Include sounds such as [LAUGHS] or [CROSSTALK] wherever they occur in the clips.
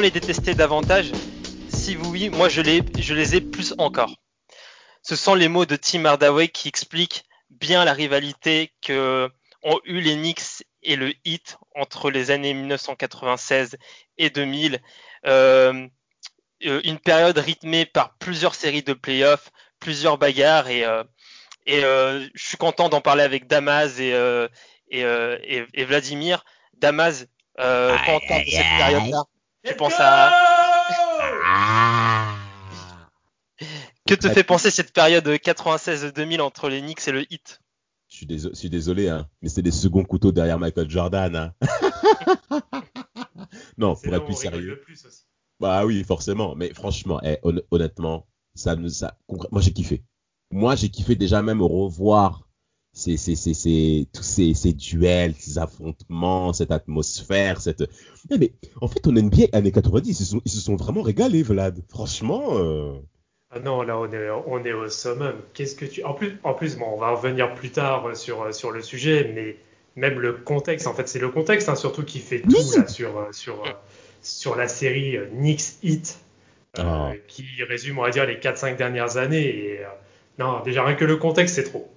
Les détester davantage Si oui, moi je les, je les ai plus encore. Ce sont les mots de Tim Hardaway qui expliquent bien la rivalité que ont eu les Knicks et le Heat entre les années 1996 et 2000. Euh, euh, une période rythmée par plusieurs séries de playoffs, plusieurs bagarres et, euh, et euh, je suis content d'en parler avec Damas et, et, et, Vladimir. Damas, quand on de cette période-là, tu penses à... Que te fait penser cette période 96-2000 entre les Knicks et le Heat? Je suis, désolé, je suis désolé, hein, mais c'est des seconds couteaux derrière Michael Jordan. Hein. [LAUGHS] non, pour être plus sérieux. Plus aussi. Bah oui, forcément. Mais franchement, eh, hon- honnêtement, ça nous, moi j'ai kiffé. Moi j'ai kiffé déjà même revoir ces, ces, ces, ces, tous ces, ces duels, ces affrontements, cette atmosphère, cette. Eh, mais en fait, on NBA années 90, ils se sont, ils se sont vraiment régalés, Vlad. Franchement. euh, Ah non, là on est, on est au summum. Qu'est-ce que tu. En plus, en plus bon, on va revenir plus tard sur, sur le sujet, mais même le contexte, en fait, c'est le contexte hein, surtout qui fait tout là, sur, sur, euh, sur la série euh, Heat, euh, Ah. qui résume, on va dire, les 4-5 dernières années. Et, euh, non, déjà rien que le contexte, c'est trop.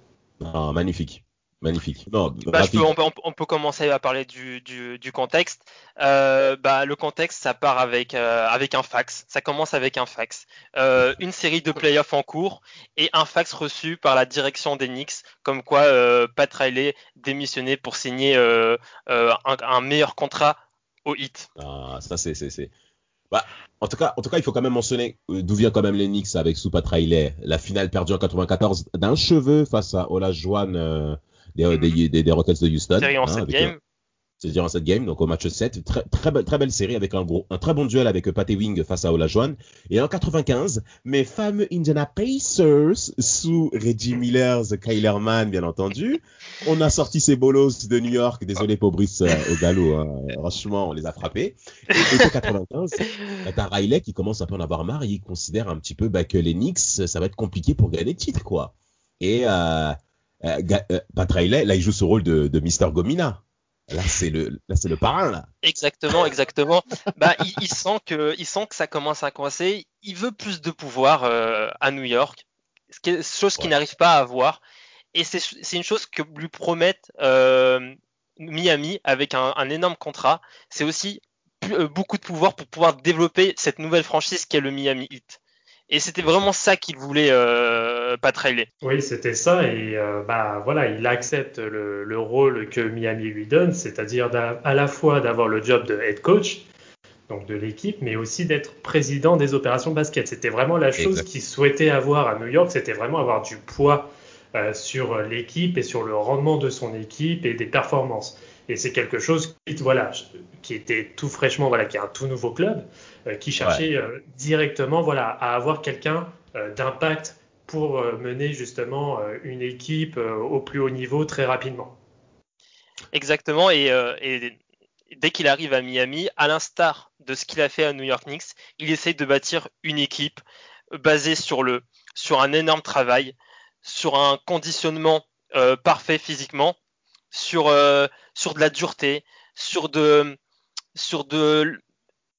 Magnifique. Magnifique. Non, bah, je rapide. peux, on, peut, on peut commencer à parler du, du, du contexte. Euh, bah, le contexte, ça part avec, euh, avec un fax. Ça commence avec un fax. Euh, une série de playoffs en cours et un fax reçu par la direction des Knicks, comme quoi Pat Riley démissionnait pour signer un, un meilleur contrat au hit. Ah, ça c'est. Bah, en tout cas, en tout cas, il faut quand même mentionner euh, d'où vient quand même les Knicks avec Soupa Riley. La finale perdue en 94 d'un cheveu face à Olajuwon euh, des, des, des, des Rockets de Houston. Série en hein, 7 avec, games. Euh, C'est durant cette game, donc au match 7. Très, très, belle, série avec un, très bon duel avec euh, Pat Ewing face à Olajuwon. Et en 95, mes fameux Indiana Pacers sous Reggie Miller, The Kylerman, bien entendu. On a sorti ces bolos de New York. Désolé pour Brice euh, au galop. Hein. Franchement, on les a frappés. Et, en 95, bah, t'as Riley qui commence un peu à en avoir marre. Il considère un petit peu bah, que les Knicks, ça va être compliqué pour gagner le titre, quoi. Et euh, euh, euh, Pat Riley, là, il joue ce rôle de, de Mister Gomina. Là, c'est le, là, c'est le parrain, là. Exactement, exactement. [LAUGHS] bah, il, il sent que, il sent que ça commence à coincer. Il veut plus de pouvoir euh, à New York, ce qui est, chose qu'il n'arrive pas à avoir. Et c'est c'est une chose que lui promettent euh, Miami avec un, un énorme contrat. C'est aussi euh, beaucoup de pouvoir pour pouvoir développer cette nouvelle franchise qu'est le Miami Heat. Et c'était vraiment ça qu'il voulait, euh, Pat Riley. Oui, c'était ça. Et euh, bah voilà, il accepte le, le rôle que Miami lui donne, c'est-à-dire à la fois d'avoir le job de head coach, donc de l'équipe, mais aussi d'être président des opérations basket. C'était vraiment la chose qu'il souhaitait avoir à New York, c'était vraiment avoir du poids euh, sur l'équipe et sur le rendement de son équipe et des performances. Et c'est quelque chose qui, voilà, qui était tout fraîchement, voilà, qui est un tout nouveau club, euh, qui cherchait euh, directement, voilà, à avoir quelqu'un euh, d'impact pour euh, mener justement euh, une équipe euh, au plus haut niveau très rapidement. Exactement, et, euh, et dès qu'il arrive à Miami, à l'instar de ce qu'il a fait à New York Knicks, il essaye de bâtir une équipe basée sur le sur un énorme travail, sur un conditionnement euh, parfait physiquement, sur euh, sur de la dureté, sur de sur de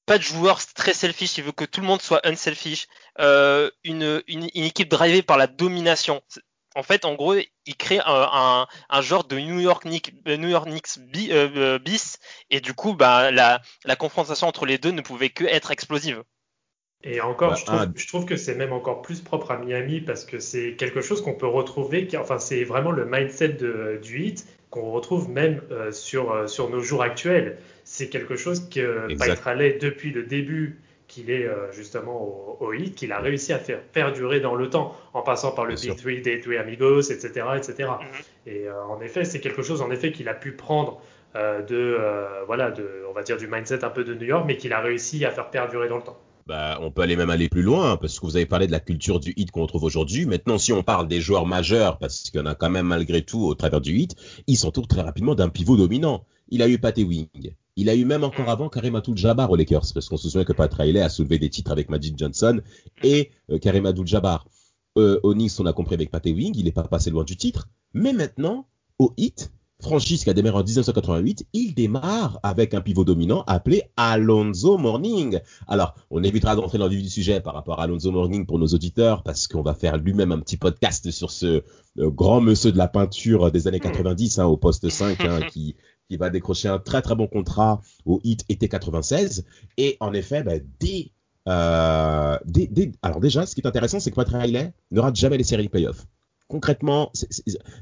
pas de joueurs très selfish, il veut que tout le monde soit unselfish, euh, une, une, une équipe drivée par la domination. En fait, en gros, il crée un, un, un genre de New York Knicks, euh, New York Knicks bi, euh, bis, et du coup, bah, la, la confrontation entre les deux ne pouvait que être explosive. Et encore, je, trouve, ah. je trouve que c'est même encore plus propre à Miami parce que c'est quelque chose qu'on peut retrouver, qui- enfin c'est vraiment le mindset de, du hit qu'on retrouve même euh, sur, euh, sur nos jours actuels. C'est quelque chose que Riley, depuis le début qu'il est justement au, au hit, qu'il a réussi à faire perdurer dans le temps, en passant par le Big 3 des Three Amigos, etc. etc. Et en effet, c'est quelque chose en effet qu'il a pu prendre de, voilà, de, on va dire du mindset un peu de New York, mais qu'il a réussi à faire perdurer dans le temps. Bah, on peut aller même aller plus loin, parce que vous avez parlé de la culture du hit qu'on trouve aujourd'hui. Maintenant, si on parle des joueurs majeurs, parce qu'il y en a quand même malgré tout au travers du hit, il s'entoure très rapidement d'un pivot dominant. Il a eu Pat Wing. Il a eu même encore avant Karim Abdul-Jabbar aux Lakers, parce qu'on se souvient que Pat Riley a soulevé des titres avec Magic Johnson et euh, Karim Abdul-Jabbar. Euh, au Knicks, on a compris avec Pat Wing, il n'est pas passé loin du titre. Mais maintenant, au hit, franchise qui a démarré en 1988, il démarre avec un pivot dominant appelé Alonzo Morning. Alors, on évitera d'entrer dans le vif du sujet par rapport à Alonzo Morning pour nos auditeurs, parce qu'on va faire lui-même un petit podcast sur ce euh, grand monsieur de la peinture des années 90 hein, au poste 5, hein, qui, qui va décrocher un très très bon contrat au hit été 96. Et en effet, bah, dès, euh, alors déjà, ce qui est intéressant, c'est que Patrick Riley ne rate jamais les séries playoffs. Concrètement,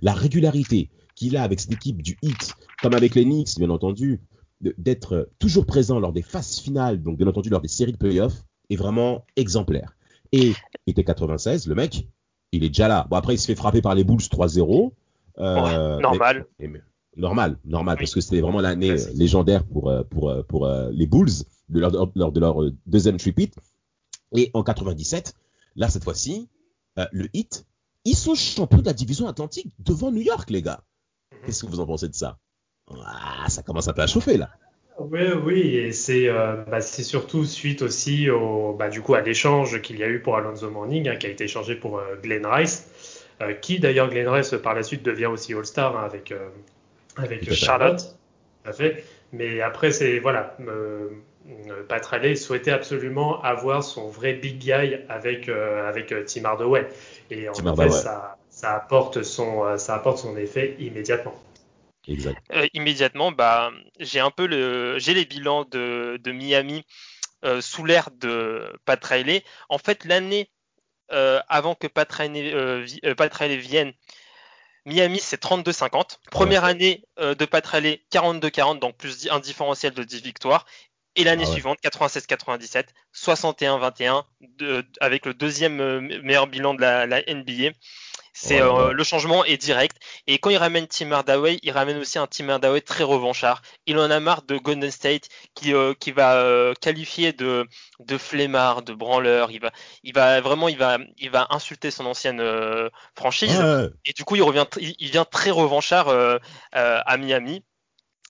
la régularité, qu'il a avec cette équipe du hit, comme avec les Knicks, bien entendu, d'être toujours présent lors des phases finales, donc bien entendu lors des séries de playoffs, est vraiment exemplaire. Et était 96, le mec, il est déjà là. Bon, après, il se fait frapper par les Bulls 3-0. Euh, normal. normal, normal, parce que c'était vraiment l'année légendaire pour, euh, pour, euh, pour, les Bulls lors, de leur deuxième tripit. Et en 97, là, cette fois-ci, le hit, ils sont champions de la division atlantique devant New York, les gars. Qu'est-ce que vous en pensez de ça? Ah, Ça commence un peu à chauffer là. Oui, oui, et c'est euh, bah, surtout suite aussi au, bah, du coup, à l'échange qu'il y a eu pour Alonso Morning, hein, qui a été échangé pour euh, Glenn Rice, euh, qui d'ailleurs Glenn Rice par la suite devient aussi All-Star hein, avec, avec Charlotte. Fait. Mais après, c'est voilà, Pat Riley souhaitait absolument avoir son vrai big guy avec, avec Tim Hardaway. Et en fait, ça, ça apporte son, euh, ça apporte son effet immédiatement. Exact. Euh, immédiatement, bah, j'ai un peu le, j'ai les bilans de, de Miami euh, sous l'ère de Pat Riley. En fait, l'année avant que Pat Riley, Pat Riley vienne, Miami, c'est 32-50. Première année de Pat Riley, 42-40, donc plus un différentiel de 10 victoires. Et l'année ah suivante, 96-97, 61-21, avec le deuxième meilleur bilan de la, la NBA. C'est euh, le changement est direct. Et quand il ramène Tim Hardaway, il ramène aussi un Tim Hardaway très revanchard. Il en a marre de Golden State qui, euh, qui va euh, qualifier de, de flemmard, de branleur. Il va, il va vraiment, il va, il va insulter son ancienne franchise. Et du coup, il revient, il, vient très revanchard à Miami.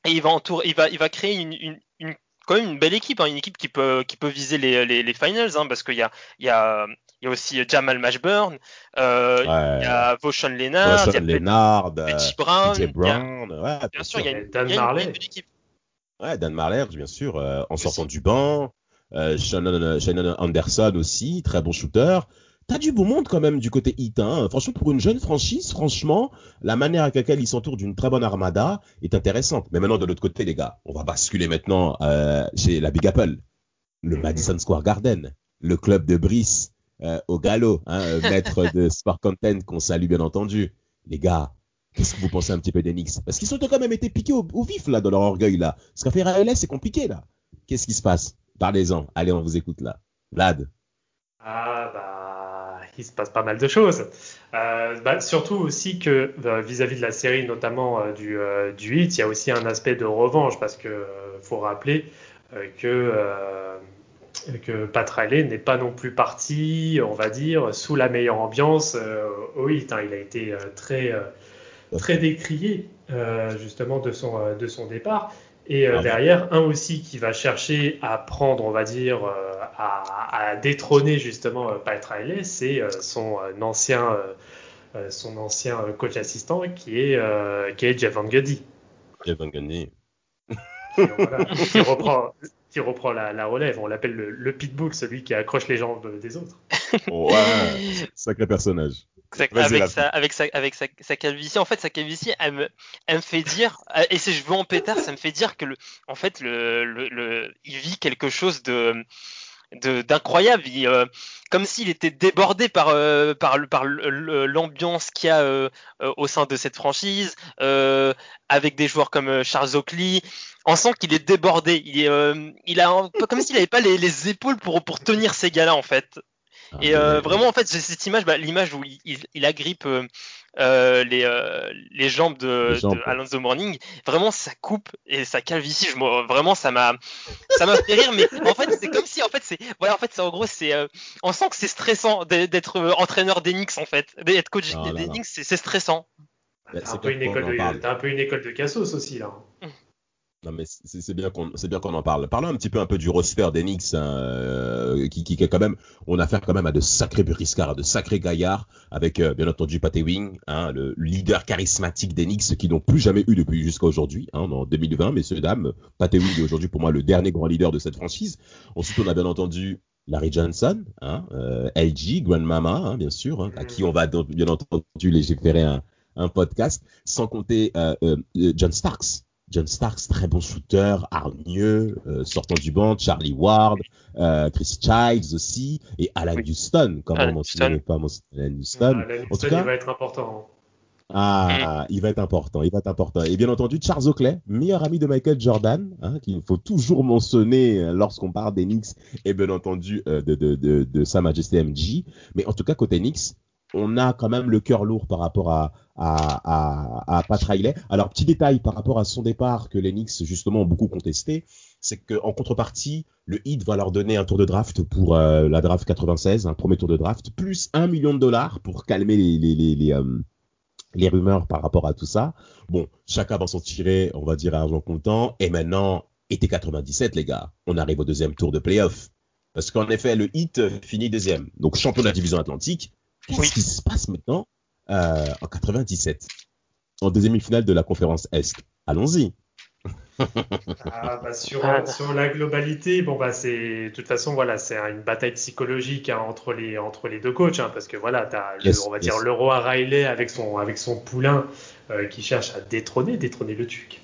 Et il va entour, il va, il va créer une, une, une quand même une belle équipe, hein, une équipe qui peut, qui peut viser les, les, les finals, hein, parce qu'il y a, il y a il y a aussi euh, Jamal Mashburn, euh, il y a Vaughn Leonard, il y a Brown, Brown ouais, bien, sûr, il y a une, Dan Marley. équipe. Ouais, Dan Marley, bien sûr, euh, en sortant du banc. Euh, Shannon, Shannon, Anderson aussi, très bon shooter. T'as du beau monde quand même du côté hit. Hein. Franchement, pour une jeune franchise, franchement, la manière avec laquelle il s'entoure d'une très bonne armada est intéressante. Mais maintenant, de l'autre côté, les gars, on va basculer maintenant euh, chez la Big Apple, le Madison Square Garden, le club de Brice, euh, au galop, hein, euh, [LAUGHS] maître de Sport Content qu'on salue bien entendu. Les gars, qu'est-ce que vous pensez un petit peu d'Enix Parce qu'ils ont quand même été piqués au, vif là dans leur orgueil là. Ce qu'a fait RLS, c'est compliqué là. Qu'est-ce qui se passe? Parlez-en. Allez, on vous écoute là. Vlad. Ah bah, il se passe pas mal de choses. Euh, bah, surtout aussi que vis-à-vis de la série, notamment du, du hit, il y a aussi un aspect de revanche parce que faut rappeler que que Pat Riley n'est pas non plus parti, on va dire, sous la meilleure ambiance euh, au hit. Hein. Il a été euh, très, euh, très décrié justement de son, de son départ. Et ah derrière, un aussi qui va chercher à prendre, on va dire, à, détrôner justement Pat Riley, c'est son ancien, son ancien coach assistant qui est, qui est Jeff Van Gundy. Jeff Van Gundy. qui reprend, qui reprend la, relève. On l'appelle le, pitbull, celui qui accroche les jambes des autres. ouais, sacré personnage. Avec, sa, avec, sa, avec sa, calvitie, en fait, sa calvitie, elle me, elle me fait dire, et si je veux en pétard, ça me fait dire que, le, en fait, le, le, il vit quelque chose de, d'incroyable, euh, comme s'il était débordé par euh, par, par l'ambiance qu'il y a euh, au sein de cette franchise, avec des joueurs comme Charles Oakley. On sent qu'il est débordé. Il est, il a un peu comme s'il n'avait pas les, les, épaules pour pour tenir ces gars-là en fait. Ah, et vraiment en fait cette image, bah, l'image où il, il, agrippe euh, les, euh, les jambes de, Alonso Morning, vraiment ça coupe et ça calvitie. Je, vraiment ça m'a ça m'a fait rire, mais en fait c'est comme si en fait c'est voilà en fait c'est en gros c'est euh, on sent que c'est stressant d'être entraîneur d'Enix en fait, d'être coach oh d'Enix c'est stressant. T'as un, peu une école de, un peu une école de Cassos aussi là. Non mais c'est bien qu'on c'est bien qu'on en parle. Parlons un petit peu un peu du roster d'Enix hein, euh, qui, qui, quand même on a affaire quand même à de sacrés briscards, à de sacrés gaillards avec euh, bien entendu Patty Wing, hein, le leader charismatique d'Enix qui n'ont plus jamais eu depuis jusqu'à aujourd'hui hein, en 2020 messieurs dames. Patty Wing est aujourd'hui pour moi le dernier grand leader de cette franchise. Ensuite on a bien entendu Larry Johnson, hein, euh, LG, Grandmama, bien sûr, à qui on va bien entendu légiférer un, un podcast, sans compter John Starks, John Starks, très bon shooter, hargneux, euh, sortant du banc, Charlie Ward, euh, Chris Childs aussi, et Alan Houston, comment on mentionne pas Alan Houston. Alan Houston, il va être important. Ah, il va être important, il va être important. Et bien entendu, Charles Oakley, meilleur ami de Michael Jordan, hein, qu'il faut toujours mentionner lorsqu'on parle des Knicks, et bien entendu euh, de, de, de, de, Sa Majesté MJ. Mais en tout cas, côté Knicks, on a quand même le cœur lourd par rapport à, à, à, Pat Riley. Alors, petit détail par rapport à son départ que les Knicks, justement, ont beaucoup contesté, c'est qu'en contrepartie, le Heat va leur donner un tour de draft pour euh, la draft 96, un premier tour de draft, plus un million de dollars pour calmer les, euh, les rumeurs par rapport à tout ça. Bon, chacun va s'en tirer, on va dire, à argent comptant. Et maintenant, été 97, les gars, on arrive au deuxième tour de playoff. Parce qu'en effet, le Heat finit deuxième. Donc, champion de la division atlantique. Qu'est-ce qui se passe maintenant euh, en 97 En deuxième finale de la conférence Est? Allons-y. ah, bah [LAUGHS] sur, ah. sur, la globalité, bon bah c'est de toute façon voilà c'est une bataille psychologique hein, entre les entre les deux coachs hein, parce que voilà as on va dire le roi Riley avec son avec son poulain euh, qui cherche à détrôner détrôner le tuc.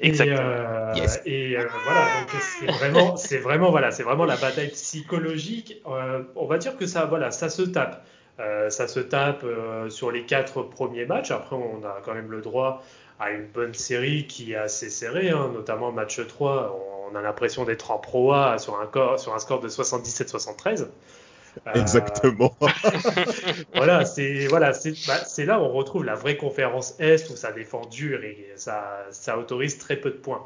Exactement. Et, euh, et euh, voilà, donc c'est vraiment, c'est vraiment, voilà, c'est vraiment la bataille psychologique. Euh, on va dire que ça, voilà, ça se tape. Euh, ça se tape euh, sur les quatre premiers matchs. Après, on a quand même le droit à une bonne série qui est assez serrée, hein, notamment match 3. On a l'impression d'être en proa sur sur un score de 77-73. Euh, Exactement. [LAUGHS] voilà, c'est voilà, bah, là où on retrouve la vraie conférence Est où ça défend dur et ça, ça autorise très peu de points.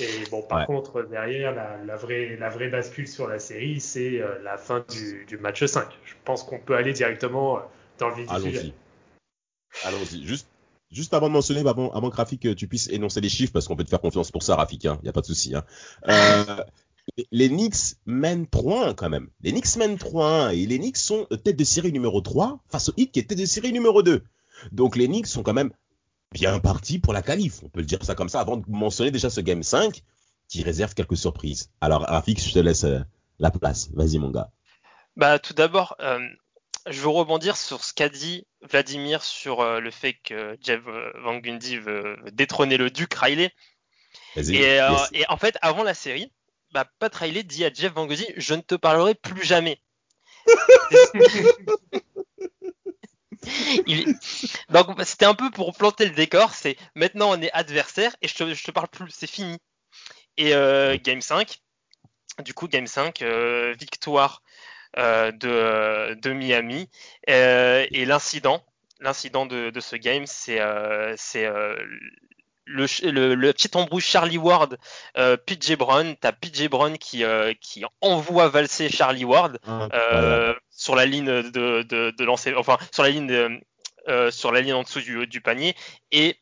Et bon, par contre, derrière, la, la, vraie, la vraie bascule sur la série, c'est euh, la fin du, du, match 5. Je pense qu'on peut aller directement euh, dans le vif du sujet. Allons-y. Juste, juste avant de mentionner, avant, avant que Rafik, tu puisses énoncer les chiffres, parce qu'on peut te faire confiance pour ça, Rafik, il hein, n'y a pas de souci. Hein. Euh, les Knicks mènent 3-1 quand même. Les Knicks mènent 3-1 et les Knicks sont tête de série numéro 3 face au Heat qui est tête de série numéro 2. Donc les Knicks sont quand même bien partis pour la qualif. On peut le dire ça comme ça avant de mentionner déjà ce game 5 qui réserve quelques surprises. Alors Rafik, je te laisse euh, la place. Vas-y mon gars. Bah tout d'abord, euh, je veux rebondir sur ce qu'a dit Vladimir sur euh, le fait que Jeff Van Gundy veut, détrôner le duc Riley. Et, et, en fait, avant la série, bah, Pat Riley dit à Jeff Van Gundy Je ne te parlerai plus jamais. [LAUGHS] Donc c'était un peu pour planter le décor, c'est maintenant on est adversaire et je te, te parle plus, c'est fini. Et euh, Game 5, du coup Game 5, euh, victoire euh, de, de, Miami. et l'incident, l'incident de, de, ce game, c'est le, le, petit embrouille Charlie Ward, euh, PJ Brown, t'as PJ Brown qui, euh, qui envoie valser Charlie Ward euh, sur la ligne de, de, de, lancer, enfin sur la ligne euh, sur la ligne en dessous du, du panier. Et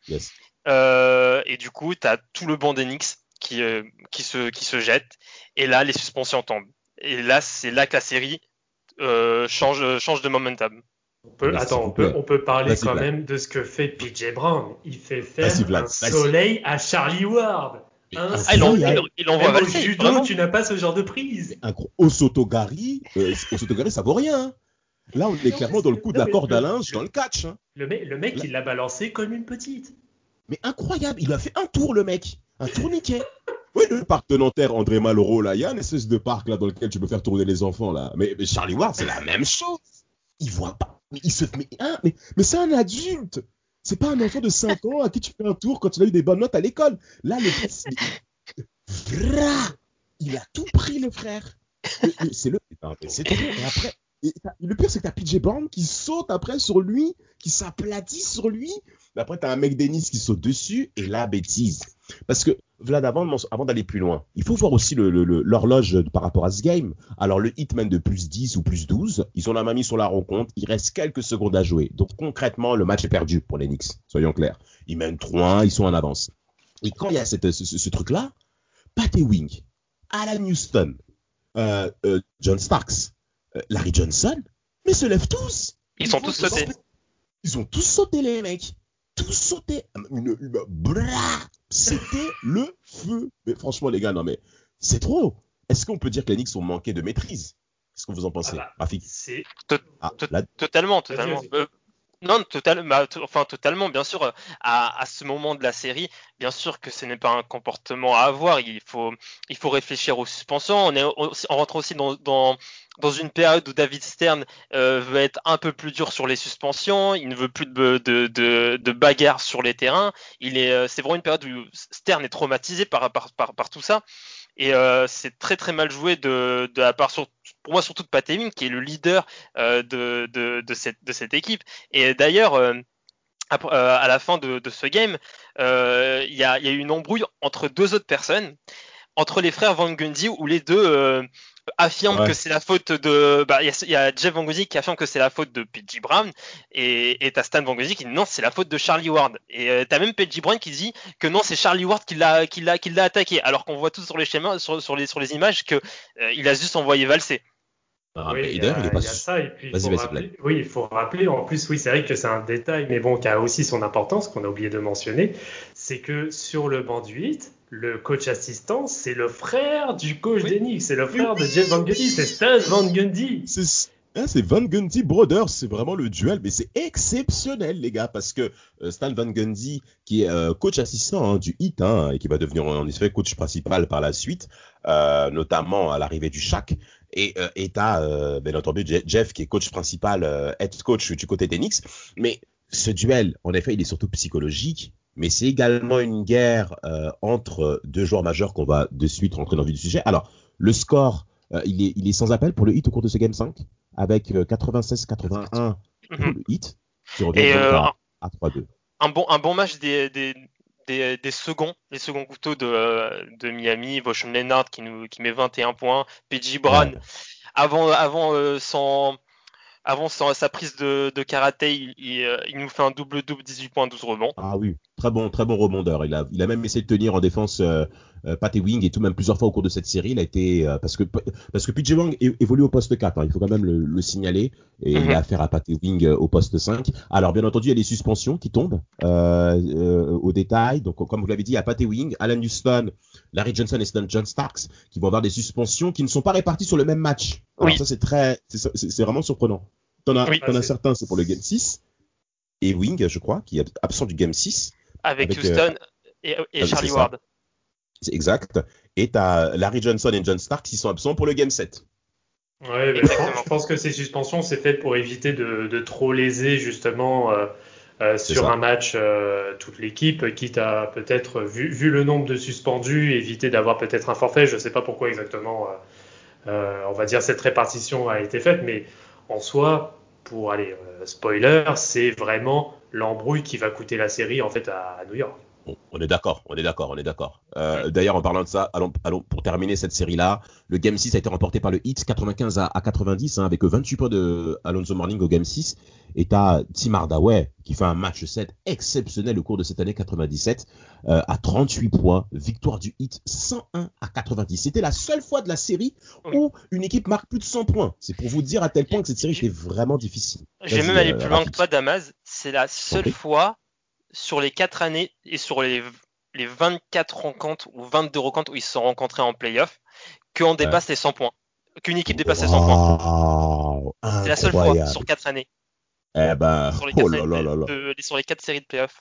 euh, et du coup t'as tout le banc d'Enix qui qui se qui se jette. Et là les suspensions tombent. Et là c'est là que la série change change de momentum. On peut, attends, on peut, on peut parler quand même de ce que fait PJ Brown. Il fait faire un soleil à Charlie Ward. Ah, il, envoie Au judo, tu n'as pas ce genre de prise. Un gros Osotogari, euh, Osotogari, ça vaut rien. Hein. Là, on est clairement dans le coup de la corde à linge, dans le catch. Hein. Le, mec, le mec il l'a balancé comme une petite. Mais incroyable, il a fait un tour, le mec. Un tourniquet. Oui, le parc de Nanterre, André Malraux, là, il y a un espèce de parc là dans lequel tu peux faire tourner les enfants là. Mais, mais Charlie Ward, c'est la même chose. Il voit pas. Hein, mais, c'est un adulte. C'est pas un enfant de 5 ans à qui tu fais un tour quand il a eu des bonnes notes à l'école. Là, le Vra il a tout pris le frère. C'est le c'est trop. Et après et le pire c'est que t'as PJ Brown qui saute après sur lui, qui s'aplatit sur lui. Mais après t'as un mec Dennis qui saute dessus et la bêtise. Parce que Vlad, avant, avant d'aller plus loin, il faut voir aussi le- le- le- l'horloge par rapport à ce game. Alors, le Hitman de plus 10 ou plus 12, ils ont la main mise sur la rencontre. Il reste quelques secondes à jouer. Donc, concrètement, le match est perdu pour les Knicks. Soyons clairs. Ils mènent 3-1, ils sont en avance. Et quand il y a cette- ce, ce- ce truc-là, Pat Wing, Alan Houston, euh, euh, John Starks, euh, Larry Johnson, mais se lèvent tous. Ils sont tous sautés. Ils ont tous sauté, les mecs. Tous sauté. Une. C'était le feu. Mais franchement, les gars, non, mais c'est trop. Est-ce qu'on peut dire que les Knicks ont manqué de maîtrise? Qu'est-ce que vous en pensez, Ah bah, Rafik? C'est Ah, tout- Totalement, totalement. Euh, non, total, bah, enfin totalement, bien sûr. euh, À, ce moment de la série, bien sûr que ce n'est pas un comportement à avoir. Il faut, réfléchir aux suspensions. On, rentre aussi dans, une période où David Stern euh, veut être un peu plus dur sur les suspensions. Il ne veut plus de, de, bagarres sur les terrains. Euh, c'est vraiment une période où Stern est traumatisé par, par tout ça. Et euh, c'est très très mal joué de, de la part, sur, pour moi surtout de Pat qui est le leader euh, de, de, de, cette, de cette équipe. Et d'ailleurs, euh, après- euh, à la fin de, de ce game, euh, il y, a, il y a eu une embrouille entre deux autres personnes, entre les frères Van Gundy, où les deux euh, affirment Ouais. que c'est la faute de. bah, Il y, a, il y a Jeff Van Gundy qui affirme que c'est la faute de P.J. Brown, et et t'as Stan Van Gundy qui dit non, c'est la faute de Charlie Ward. Et euh, t'as même P.J. Brown qui dit que non, c'est Charlie Ward qui l'a qui l'a qui l'a attaqué, alors qu'on voit tout sur les schémas, sur, sur les sur les images que euh, il a juste envoyé valser. Ah, Oui, il y a, il est pas il y a ça, et puis il faut vas-y, rappeler, oui, il faut rappeler, en plus, oui, c'est vrai que c'est un détail, mais bon, qui a aussi son importance, qu'on a oublié de mentionner, c'est que sur le banc du 8, le coach assistant, c'est le frère du coach Oui. d'Enix, c'est le frère de Jeff Van Gundy, c'est Stan Van Gundy. C'est hein, c'est Van Gundy Brothers, c'est vraiment le duel, mais c'est exceptionnel, les gars, parce que euh, Stan Van Gundy, qui est euh, coach assistant hein, du HIT, hein, et qui va devenir en effet coach principal par la suite, euh, notamment à l'arrivée du Shaq, et t'as, euh, bien entendu, Je- Jeff, qui est coach principal, head coach du côté Knicks, mais ce duel, en effet, il est surtout psychologique, mais c'est également une guerre euh, entre deux joueurs majeurs qu'on va de suite rentrer dans le vif du sujet. Alors, le score, euh, il, est, il est sans appel pour le hit au cours de ce Game 5, avec euh, 96-81 pour Mhm. le hit, qui revient Et donc euh, à, à 3-2. un bon, un bon match des, des, des, des seconds, les seconds couteaux de, de Miami, Voshon Leonard qui, nous, qui met 21 points, PJ Brown, Ouais. avant, avant, euh, son, avant sa prise de, de karaté, il, il, euh, il nous fait un double-double, 18 points, 12 rebonds. Ah oui, très bon, très bon rebondeur. Il a, il a même essayé de tenir en défense euh, euh, Pat Wing et tout, même plusieurs fois au cours de cette série. Il a été euh, parce que parce que PJ Wang évolue au poste 4. hein, il faut quand même le, le signaler et Mhm. il a affaire à Pat Wing au poste 5. Alors bien entendu, il y a les suspensions qui tombent euh, au détail. Donc comme vous l'avez dit, il y a Pat Wing, Alan Houston, Larry Johnson et Stan John Starks qui vont avoir des suspensions qui ne sont pas réparties sur le même match. Alors Oui. ça c'est très, c'est vraiment surprenant. T'en as, Oui. t'en as certains, c'est pour le game 6 et Wing, je crois, qui est absent du game 6. Avec, Avec, Houston et, ah Charlie. Ward. C'est exact. Et t'as Larry Johnson et John Stark qui sont absents pour le Game 7. Ouais, mais je, Exactement. pense, je pense que ces suspensions, c'est fait pour éviter de, de trop léser justement euh, euh, sur ça. un match euh, toute l'équipe, quitte à peut-être, vu, vu le nombre de suspendus, éviter d'avoir peut-être un forfait. Je ne sais pas pourquoi exactement, euh, on va dire, cette répartition a été faite, mais en soi, pour aller spoiler, c'est vraiment l'embrouille qui va coûter la série en fait à, à New York. On est d'accord, on est d'accord, on est d'accord. Euh, D'ailleurs, en parlant de ça, allons, allons pour terminer cette série-là. Le Game 6 a été remporté par le Heat 95 à, à 90, hein, avec 28 points de Alonso Morning au Game 6. Et t'as Tim Hardaway qui fait un match 7 exceptionnel au cours de cette année 97 euh, à 38 points. Victoire du Heat 101 à 90. C'était la seule fois de la série où une équipe marque plus de 100 points. C'est pour vous dire à tel point que cette série était vraiment difficile. Vas-y, même aller euh, plus loin que toi, Damas. C'est la seule fois sur les 4 années et sur les, les 24 rencontres ou 22 rencontres où ils se sont rencontrés en playoff qu'on dépasse les 100 points. Qu'une équipe dépasse les 100 points. Wow, C'est la seule fois sur 4 années. Eh ben, Sur les oh 4 là là là là. de- sur les quatre séries de playoff.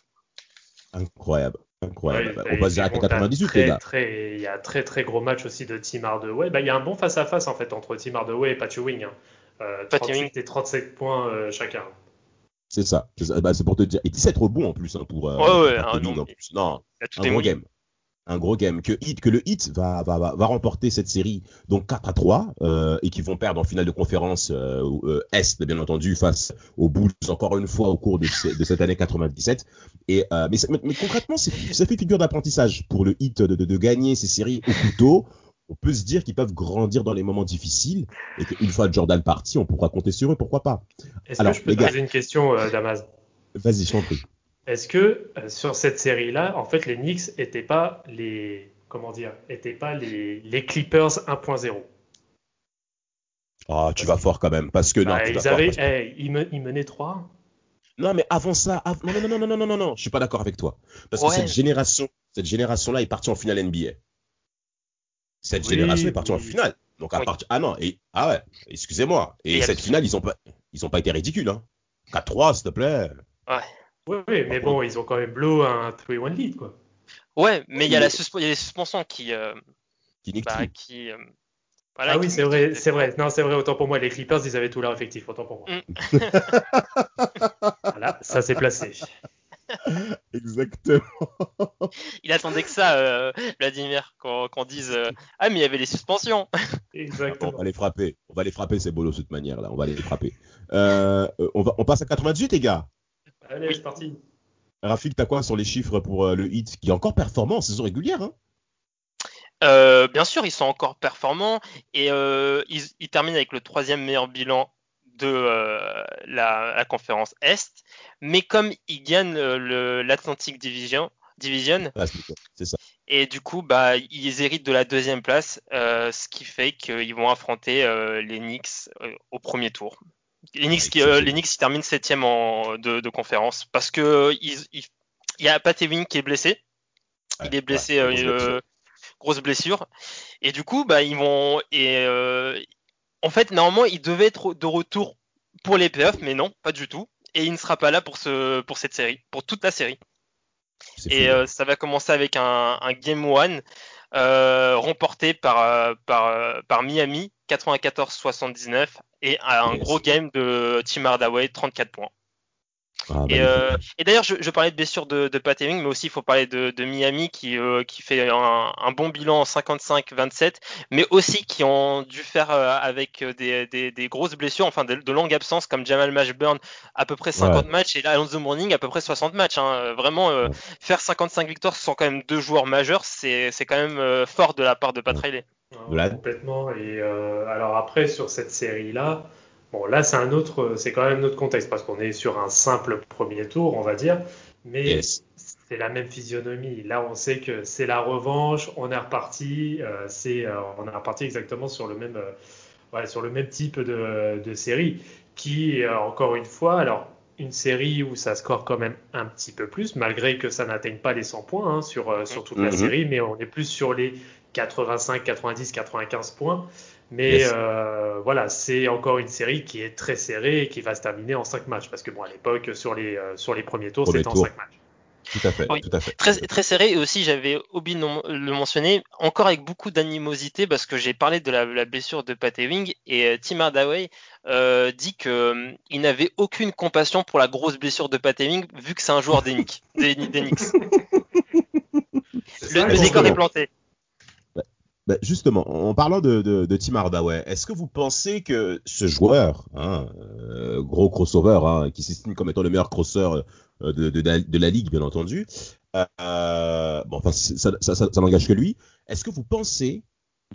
Incroyable. Incroyable. Ouais, on passe direct à bon, t'as 98, très, les gars. très- Il y a très très gros match aussi de Tim Hardaway. Bah, il y a un bon face-à-face en fait entre Tim Hardaway et Pat Ewing. hein. Euh, Pat 38 Ewing. et 37 points euh, chacun. C'est ça. C'est ça. Bah, c'est pour te dire. Et 17 rebonds en plus hein, pour. euh, Ouais, ouais, un nombre- en plus. Non, tout un gros game. Un gros game. Que, Heat, que le Heat va, va, va, va remporter cette série donc 4 à 3 euh, et qui vont perdre en finale de conférence euh, euh, Est, bien entendu, face aux Bulls encore une fois au cours de, ce- de cette année 97. Et, euh, mais, concrètement, ça fait figure d'apprentissage pour le de, de, de gagner ces séries au couteau. On peut se dire qu'ils peuvent grandir dans les moments difficiles et qu'une fois Jordan parti, on pourra compter sur eux, pourquoi pas. Est-ce Alors, que je peux les te gars. poser une question, euh, Damas? Vas-y, je t'en prie. Est-ce que euh, sur cette série-là, en fait, les Knicks étaient pas les comment dire, étaient pas les, les Clippers 1.0 Ah, tu vas fort quand même, parce que non, Bah, Ils fort, avaient, parce que- ils, me- ils menaient 3 Non, mais avant ça, av- non, non, non, non, non, non, non, non, je suis pas d'accord avec toi. Parce que cette génération, cette génération-là est partie en finale NBA. Cette Oui, génération est partie en finale. Donc à Oui. partir, ah non, et ah ouais, excusez-moi. Et cette le- finale, ils ont pas, ils ont pas été ridicules, hein. 4-3, s'il te plaît. Oui, oui, mais bon, ils ont quand même blow un 3-1 lead, quoi. Ouais, mais il y a la y a les suspensions qui, euh, Qui bah, qui, euh, voilà, ah oui, c'est vrai, c'est vrai. Non, c'est vrai, autant pour moi, les Clippers, ils avaient tout leur effectif, autant pour moi. Mm. [LAUGHS] voilà, ça s'est placé. [LAUGHS] [LAUGHS] Exactement. Il attendait que ça, euh, Vladimir, qu'on dise euh, ah mais il y avait les suspensions. [LAUGHS] On Exactement. va les frapper. On va les frapper, ces bolos, de toute manière, là. On va les frapper. Euh, euh, on, va, on passe à 98, les gars. Allez, Oui. c'est parti. Rafik, t'as quoi sur les chiffres pour euh, le hit qui est encore performant en saison régulière, hein? Euh, bien sûr, ils sont encore performants et euh, ils, ils terminent avec le troisième meilleur bilan de euh, la, la conférence Est. Mais comme ils gagnent euh, l'Atlantic Division, Division Ah, c'est ça, et du coup, bah, ils héritent de la deuxième place, euh, ce qui fait qu'ils vont affronter euh, les Knicks au premier tour. Les Knicks, qui, les Knicks ils terminent septième en, de, de conférence parce que il y a Pat Ewing qui est blessé. Il est blessé, Ouais, grosse blessure. grosse blessure. Et du coup, bah, ils vont. Et en fait, normalement, il devait être de retour pour les playoffs, mais non, pas du tout. Et il ne sera pas là pour, ce, pour cette série, pour toute la série. Et euh, ça va commencer avec un, un Game One euh, remporté par, euh, par, par Miami, 94-79, et un Yes. gros game de Tim Hardaway, 34 points. Ah, Et, magnifique. euh, et d'ailleurs, je, je parlais de blessure de, de Pat Ewing, mais aussi il faut parler de, de Miami qui, euh, qui fait un, un bon bilan en 55-27, mais aussi qui ont dû faire euh, avec des, des, des grosses blessures, enfin de, de longues absences comme Jamal Mashburn à peu près 50 matchs et là Alonso Morning à peu près 60 matchs. hein. Vraiment, euh, Ouais. faire 55 victoires sans quand même deux joueurs majeurs, c'est c'est quand même euh, fort de la part de Pat. Riley. Complètement. Et euh, alors après, sur cette série-là, bon, là, c'est un autre, c'est quand même un autre contexte parce qu'on est sur un simple premier tour, on va dire. Mais Yes. c'est la même physionomie. Là, on sait que c'est la revanche, on est reparti, euh, c'est, euh, on est reparti exactement sur le même, euh, ouais, sur le même type de, de série qui, encore une fois, alors une série où ça score quand même un petit peu plus, malgré que ça n'atteigne pas les 100 points hein, sur, sur toute la Mhm. série, mais on est plus sur les 85, 90, 95 points. Mais Yes. euh, voilà, c'est encore une série qui est très serrée et qui va se terminer en 5 matchs. Parce que bon, à l'époque, sur les, euh, sur les premiers tours, c'était en tour. 5 matchs. Tout à fait, Oui. tout à fait. Très, très serré et aussi j'avais oublié de le mentionner encore avec beaucoup d'animosité parce que j'ai parlé de la, la blessure de Pat Ewing et euh, Tim Hardaway euh, dit que euh, il n'avait aucune compassion pour la grosse blessure de Pat Ewing vu que c'est un joueur. C'est [LAUGHS] Le, le décor est planté. Ben, justement, en parlant de, de, Tim Hardaway, est-ce que vous pensez que ce joueur, hein, euh, gros crossover, hein, qui s'estime comme étant le meilleur crosser euh, de, de, la- ligue, bien entendu, euh, bon, enfin, ça n'engage que lui, est-ce que vous pensez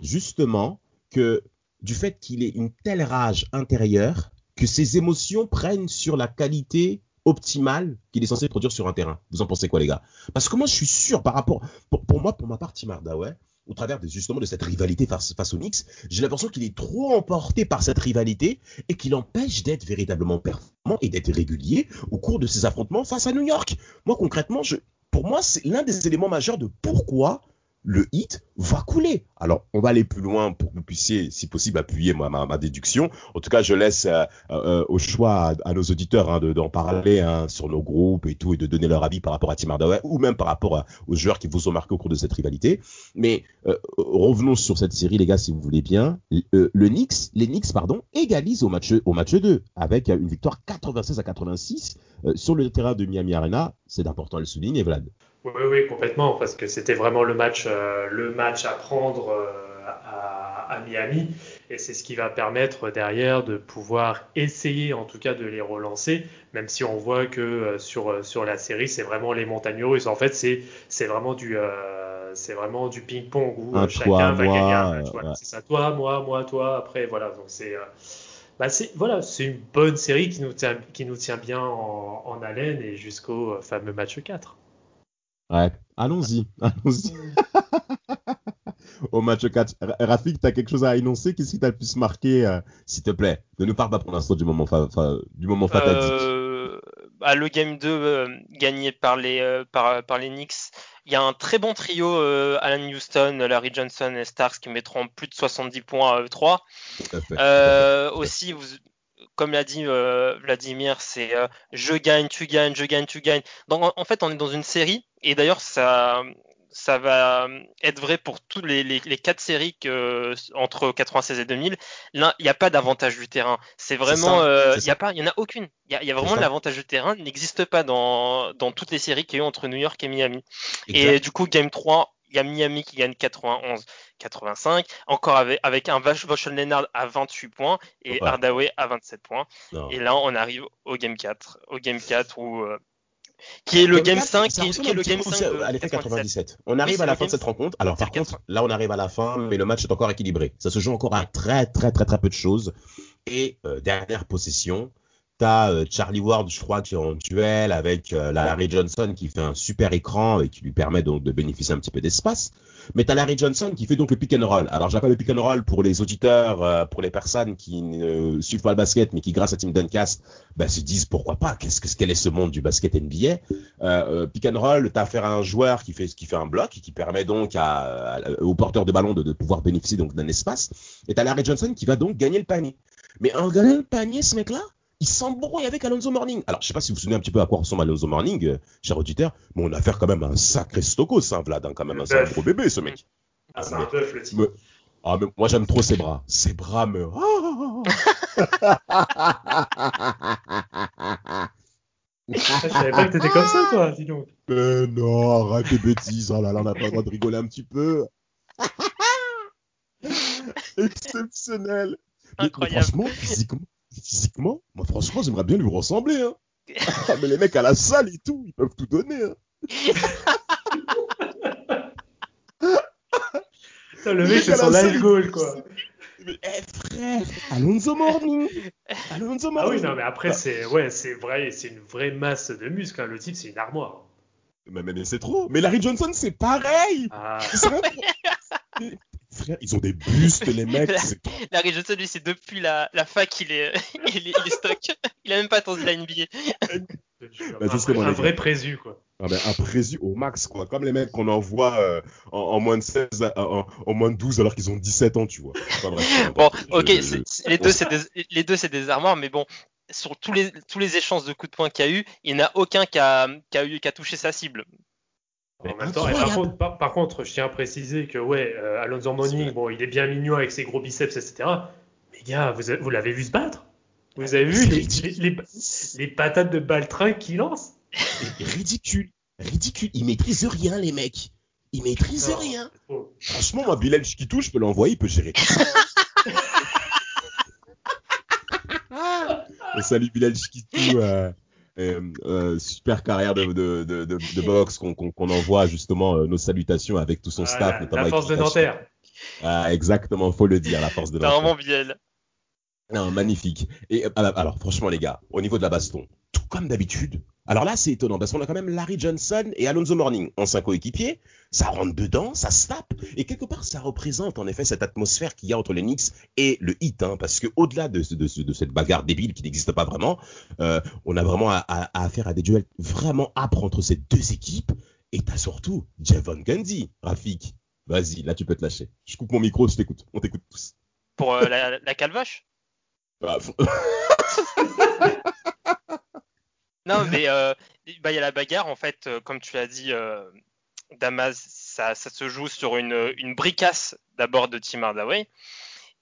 justement que du fait qu'il ait une telle rage intérieure, que ses émotions prennent sur la qualité optimale qu'il est censé produire sur un terrain? Vous en pensez quoi, les gars? Parce que moi, je suis sûr, par rapport, pour, pour moi, pour ma part, Tim Hardaway, au travers de, justement de cette rivalité face, face aux Knicks, j'ai l'impression qu'il est trop emporté par cette rivalité et qu'il empêche d'être véritablement performant et d'être régulier au cours de ses affrontements face à New York. Moi, concrètement, je, pour moi, c'est l'un des éléments majeurs de pourquoi le hit va couler. Alors, on va aller plus loin pour que vous puissiez, si possible, appuyer ma, déduction. En tout cas, je laisse euh, euh, au choix à, nos auditeurs hein, d'en parler hein, sur nos groupes et tout, et de donner leur avis par rapport à Tim Hardaway, ou même par rapport aux joueurs qui vous ont marqué au cours de cette rivalité. Mais euh, revenons sur cette série, les gars, si vous voulez bien. le Knicks, les Knicks, pardon, égalisent au match, au match 2, avec une victoire 96 à 86 sur le terrain de Miami Arena. C'est important à le souligner, Vlad. Oui, oui, complètement, parce que c'était vraiment le match, euh, le match à prendre euh, à, Miami, et c'est ce qui va permettre derrière de pouvoir essayer, en tout cas, de les relancer, même si on voit que euh, sur, sur la série, c'est vraiment les montagnes russes. En fait, c'est, c'est vraiment du, c'est vraiment du ping-pong où chacun va gagner un match. C'est ça, toi, moi, moi, toi. Après, voilà, donc c'est bah c'est voilà, c'est une bonne série qui nous tient, qui nous tient bien en, en haleine et jusqu'au fameux match 4. Ouais, allons-y, [LAUGHS] allons-y. [LAUGHS] Au match 4, Rafik, tu as quelque chose à énoncer? Qu'est-ce qui t'a le plus marqué, euh, s'il te plaît? Ne nous parle pas pour l'instant du moment, du moment. Euh, bah, le game 2 euh, gagné par les, par, par les Knicks, il y a un très bon trio, Alan Houston, Larry Johnson et Starks qui mettront plus de 70 points à eux [LAUGHS] aussi, vous, comme l'a dit euh, Vladimir, c'est euh, je gagne, tu gagnes, je gagne, tu gagnes. Donc en, fait, on est dans une série, et d'ailleurs, ça, ça va être vrai pour toutes les, les, quatre séries que, entre 96 et 2000. Là, il n'y a pas d'avantage du terrain. C'est vraiment, euh, il n'y a pas, il y en a aucune. Il y a, vraiment l'avantage du terrain n'existe pas dans, dans toutes les séries qu'il y a eu entre New York et Miami. Et du coup, Game 3, il y a Miami qui gagne 91-85, encore avec, avec un Vaughn Leonard à 28 points et Hardaway à 27 points. Et là, on arrive au game 4, au game 4 où euh, qui est le game 5, qui, est le game 5 à l'effet 97. On arrive à la fin de cette rencontre. Alors par contre, là on arrive à la fin, mais le match est encore équilibré. Ça se joue encore à très très très très peu de choses. Et euh, dernière possession, T'as euh, Charlie Ward, je crois, qui est en duel avec euh, Larry Johnson qui fait un super écran et qui lui permet donc de bénéficier un petit peu d'espace. Mais t'as Larry Johnson qui fait donc le pick and roll. Alors j'appelle le pick and roll pour les auditeurs, euh, pour les personnes qui ne suivent pas le basket, mais qui grâce à Tim Duncast, bah, se disent pourquoi pas? Qu'est-ce que quel est ce monde du basket NBA euh, Pick and roll, t'as affaire à un joueur qui fait qui fait un bloc et qui permet donc à, au porteur de ballon de, de pouvoir bénéficier donc d'un espace. Et t'as Larry Johnson qui va donc gagner le panier. Mais en gagnant le panier, ce mec-là, il s'embrouille avec Alonso Morning. Alors, je sais pas si vous vous souvenez un petit peu à quoi ressemble Alonso Morning, euh, cher auditeur, mais on a affaire quand même à un sacré stocos, hein, Vlad, hein, quand même, un gros bébé, ce mec. Ah, c'est un bœuf, le type. Ah, mais moi, j'aime trop ses bras. Ses bras me... je savais pas que t'étais comme ça, toi, dis donc. Mais non, arrête tes bêtises. Oh là là, on n'a pas le droit de rigoler un petit peu. [LAUGHS] Exceptionnel. Incroyable. franchement, physiquement, physiquement, moi franchement, j'aimerais bien lui ressembler. Hein. Ah, mais les mecs à la salle et tout, ils peuvent tout donner. Hein. le mec, c'est son live goal, quoi. Eh frère, Alonso Morning. Alonso Morning. Ah oui, non, mais après, c'est ouais, vrai, c'est une vraie masse de muscles. Hein. Le type, c'est une armoire. Mais, mais, c'est trop. Mais Larry Johnson, c'est pareil. Ah. [LAUGHS] Ils ont des bustes, les [LAUGHS] mecs. Larry Johnson, lui, c'est depuis la, la fac qu'il est, [LAUGHS] il est, il est stock. Il a même pas attendu la NBA. [LAUGHS] Bah, un, un vrai présu, quoi. Ah ben, un présu au max, quoi. Comme les mecs qu'on envoie euh, en, moins de 16, en, en, moins de 12 alors qu'ils ont 17 ans, tu vois. bon, ok, les, deux, c'est des, les deux, c'est des armoires, mais bon, sur tous les, tous les échanges de coups de poing qu'il y a eu, il n'y en a aucun qui a, qui a, eu, qui a touché sa cible. En même temps, par, contre, je tiens à préciser que ouais, euh, Alonso Morning, bon, il est bien mignon avec ses gros biceps, etc. Mais gars, vous, vous l'avez vu se battre? Vous avez vu les, les, les, patates de baltringue qu'il lance? Ridicule, ridicule. Ils maîtrisent rien, les mecs. Ils maîtrisent rien. Franchement, moi, Bilal Chiquitou, je peux l'envoyer, il peut gérer. [LAUGHS] salut Bilal Chiquitou. Euh, euh, super carrière de, de, de, de boxe qu'on envoie justement euh, nos salutations avec tout son staff, notamment. La force de Nanterre. Ah, exactement, faut le dire, la force de Nanterre. Vraiment Bilal. Non, magnifique. Et alors, franchement, les gars, au niveau de la baston, tout comme d'habitude, alors là, c'est étonnant parce qu'on a quand même Larry Johnson et Alonso Morning en cinq coéquipiers. Ça rentre dedans, ça se tape. Et quelque part, ça représente en effet cette atmosphère qu'il y a entre les Knicks et le Heat. Hein, parce que au-delà de, de, cette bagarre débile qui n'existe pas vraiment, euh, on a vraiment affaire à des duels vraiment âpres entre ces deux équipes. Et t'as surtout Javon Gundy, Rafik. Vas-y, là tu peux te lâcher. Je coupe mon micro, je t'écoute. On t'écoute tous. Pour euh, la, la calvache? Ah, [LAUGHS] Non, mais euh, bah, il y a la bagarre, en fait, euh, comme tu l'as dit, euh, Damas, ça, se joue sur une, une bricasse d'abord de Tim Hardaway.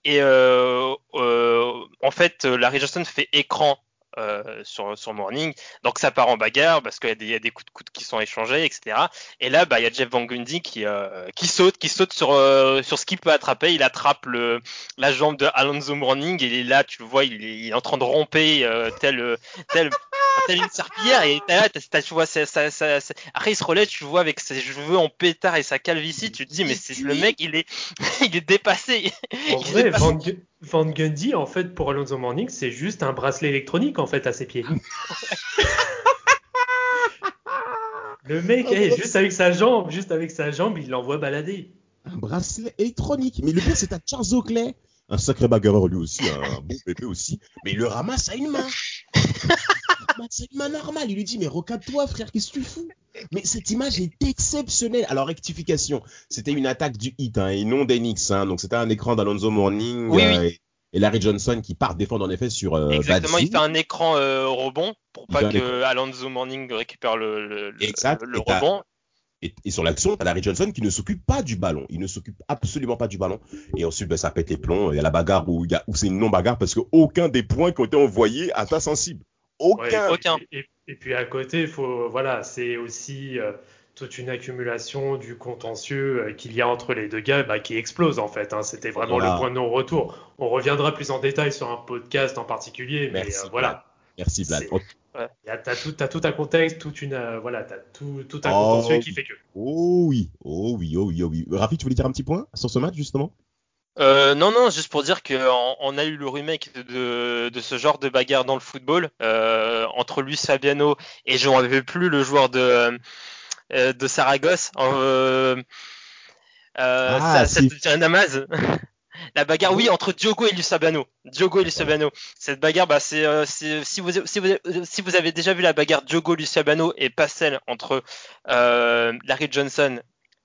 Et en fait, Larry Johnson fait écran sur, sur Morning, donc ça part en bagarre parce qu'il y a des, coups de coude qui sont échangés, etc. Et là, bah, il y a Jeff Van Gundy qui, qui saute, qui saute sur, sur ce qu'il peut attraper. Il attrape la jambe de Alonso Morning il est là, tu le vois, il est, en train de romper tel, tel une serpillière et t'as là, t'as- t'as- tu vois, ça, ça, ça, après il se relève, tu le vois avec ses cheveux en pétard et sa calvitie, tu te dis mais c'est le mec, il est, [LAUGHS] il est dépassé. En Il vrai, dépassé. Van, Gu- Van Gundy, en fait, pour Alonso Morning, c'est juste un bracelet électronique, en fait, à ses pieds. [LAUGHS] Le mec, eh, juste avec sa jambe, juste avec sa jambe, il l'envoie balader. un bracelet électronique. Mais le pire, c'est à Charles Oakley. Un sacré bagarreur lui aussi, un bon pépé aussi. Mais il le ramasse à une main. Il le ramasse à une main normale. Il lui dit, mais recade-toi, frère, qu'est-ce que tu fous? Mais cette image est exceptionnelle. Alors, rectification. C'était une attaque du hit, hein, et non d'Enix. Hein. Donc, c'était un écran d'Alonso Morning. Oui, euh, Et, et Larry Johnson qui part défendre en effet sur euh, Exactement, il fait un écran euh, rebond pour pas que Alonso Morning récupère le, Exact, le et rebond. Et, et sur l'action, t'as Larry Johnson qui ne s'occupe pas du ballon. Il ne s'occupe absolument pas du ballon. Et ensuite, ben, ça pète les plombs. Il y a la bagarre où, où c'est une non-bagarre parce qu'aucun des points qui ont été envoyés atteint sensible. Aucun. Ouais, Aucun. Et, et- et puis à côté, faut, voilà, c'est aussi euh, toute une accumulation du contentieux euh, qu'il y a entre les deux gars bah, qui explose en fait. hein. C'était vraiment Voilà. le point de non-retour. On reviendra plus en détail sur un podcast en particulier, mais Merci, euh, voilà. Merci, Vlad. C'est- Oh, Il y a- T'as tout, un contexte, toute une, euh, voilà, tout un Oh. contentieux qui fait que. oh oui, oh oui, oh oui, oh oui. Rafi, tu voulais dire un petit point sur ce match, justement? Euh, non, non, juste pour dire qu'on on a eu le remake de, ce genre de bagarre dans le football euh, entre Luis Fabiano et je rappelle plus le joueur de, euh, de Saragosse. Euh, euh, Ah, ça, ça si. un Damas [LAUGHS] La bagarre, oui, entre Diogo et Luis Fabiano. Diogo et Luis Fabiano. Cette bagarre, bah, c'est, euh, si, vous, si, vous, si vous avez déjà vu la bagarre Diogo Luis Fabiano et pas celle entre euh, Larry Johnson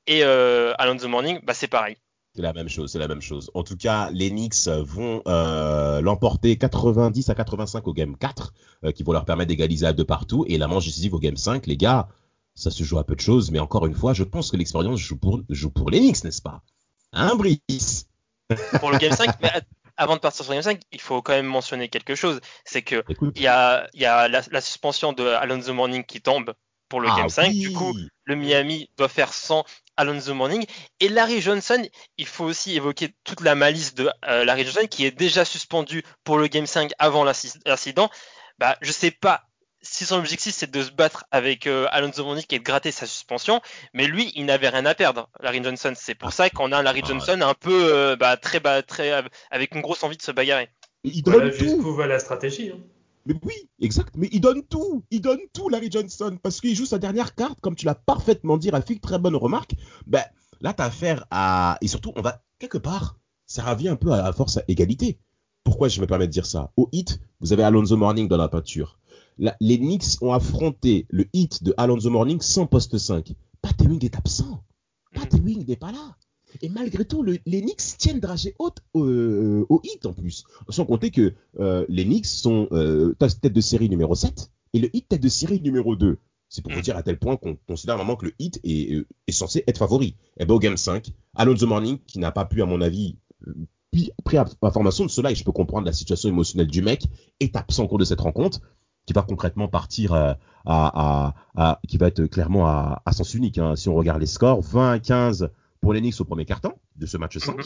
et euh, Alonso Morning, bah, c'est pareil. C'est la même chose, c'est la même chose. En tout cas, les Knicks vont euh, l'emporter 90 à 85 au game 4, euh, qui vont leur permettre d'égaliser à deux partout. Et la manche décisive au game 5, les gars, ça se joue à peu de choses. Mais encore une fois, je pense que l'expérience joue pour, joue pour les Knicks, n'est-ce pas? Hein, Brice? Pour le Game 5. Mais avant de partir sur le Game 5, il faut quand même mentionner quelque chose. C'est que il y a, y a la, la suspension de Alonso Morning qui tombe pour le Ah Game 5. oui. Du coup, le Miami doit faire sans Alonso Morning. Et Larry Johnson, il faut aussi évoquer toute la malice de euh, Larry Johnson qui est déjà suspendu pour le Game 5 avant l'inci- l'incident. Bah, je sais pas si son objectif c'est de se battre avec euh, Alonso Morning et de gratter sa suspension, mais lui, il n'avait rien à perdre, Larry Johnson. C'est pour ça qu'on a un Larry Ah, Johnson un peu euh, bah, très, bah, très avec une grosse envie de se bagarrer. Il donne Voilà tout. va la stratégie. hein. Mais oui, exact. Mais il donne tout. Il donne tout, Larry Johnson. Parce qu'il joue sa dernière carte, comme tu l'as parfaitement dit, Rafik. Très bonne remarque. Ben, là, t'as affaire à. Et surtout, on va. Quelque part, ça revient un peu à force à égalité. Pourquoi je me permets de dire ça? Au hit, vous avez Alonso Morning dans la peinture. Les Knicks ont affronté le hit de Alonso Morning sans poste 5. Pat Ewing est absent. Pat Ewing n'est pas là. Et malgré tout, le- les Knicks tiennent dragée haute euh, au hit en plus. Sans compter que euh, les Knicks sont euh, tête de série numéro 7 et le hit tête de série numéro 2. C'est pour vous Mm. dire à tel point qu'on considère vraiment que le hit est, euh, est censé être favori. Et ben au game 5, Alonso Morning, qui n'a pas pu, à mon avis, euh, puis pris aff- information de cela, et je peux comprendre la situation émotionnelle du mec, est absent au cours de cette rencontre, qui va concrètement partir euh, à, à, à- qui va être clairement à, à sens unique. hein. Si on regarde les scores, 20 à 15 pour les Knicks au premier carton de ce match 5. Mhm.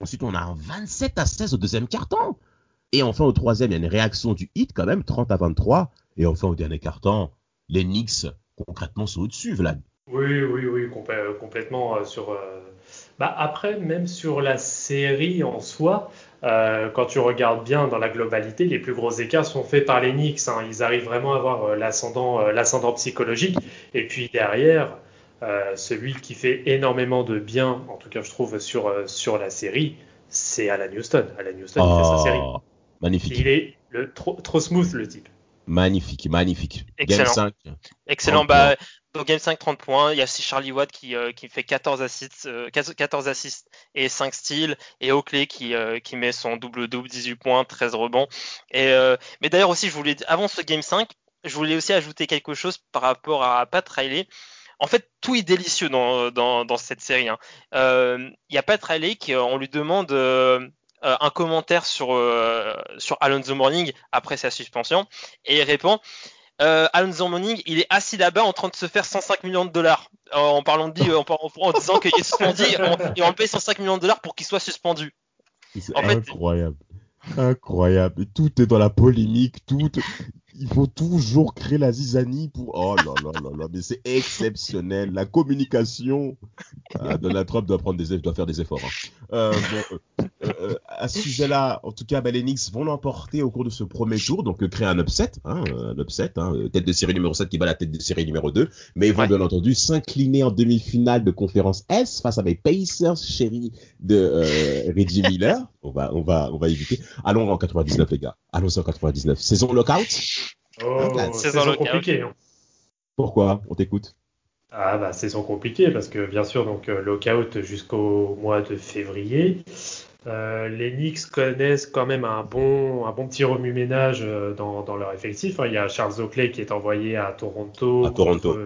Ensuite, on a un 27 à 16 au deuxième carton. Et enfin, au troisième, il y a une réaction du hit quand même, 30 à 23. Et enfin, au dernier carton, les Knicks, concrètement, sont au-dessus, Vlad. Oui, oui, oui, complè- complètement euh, sur. euh, Bah, après, même sur la série en soi, euh, quand tu regardes bien dans la globalité, les plus gros écarts sont faits par les Knicks. hein. Ils arrivent vraiment à avoir l'ascendant psychologique. Et puis derrière, euh, celui qui fait énormément de bien, en tout cas je trouve sur euh, sur la série, c'est Alan Houston. Alan Houston, il fait sa série. Oh, magnifique, Il est le, trop, trop smooth le type. magnifique, magnifique. Excellent. Game 5. Excellent. Oh, Bah, Donc Game 5, 30 points. Il y a aussi Charlie Watt qui, euh, qui fait 14 assists, 14 assists et 5 steals. Et Oakley qui, qui met son double-double, 18 points, 13 rebonds. Et, mais d'ailleurs aussi, je voulais, avant ce Game 5, je voulais aussi ajouter quelque chose par rapport à Pat Riley. En fait, tout est délicieux dans, dans, dans cette série. Hein. Il y a Pat Riley qui, on lui demande euh, un commentaire sur, euh, sur Alonso Morning après sa suspension et il répond euh, Alonso Morning, il est assis là-bas en train de se faire 105 millions de dollars en parlant de en, disant qu'il est suspendu et on le paye 105 millions de dollars pour qu'il soit suspendu. C'est incroyable. Incroyable. Tout est dans la polémique, tout il faut toujours créer la zizanie pour. Oh là là là là, mais c'est exceptionnel. La communication. Ah, Donald Trump doit prendre des, doit faire des efforts. Hein. Euh, euh, euh, à ce sujet-là, en tout cas, bah, les Knicks vont l'emporter au cours de ce premier tour, donc créer un upset, hein, un upset, hein, tête de série numéro 7 qui bat la tête de série numéro 2, mais ils vont bien entendu s'incliner en demi-finale de conférence S face à mes Pacers chéris de Reggie [LAUGHS] Miller. On va, on va, on va éviter. Allons en 99 les gars. Allons en 99. Saison lockout? Oh, saison compliquée. Hein. Pourquoi? On t'écoute. Ah bah saison compliquée parce que bien sûr donc euh, lockout jusqu'au mois de février. Euh, les Knicks connaissent quand même un bon, un bon petit remue-ménage euh, dans, dans, leur effectif. Hein. Il y a Charles Oakley qui est envoyé à Toronto. À Toronto.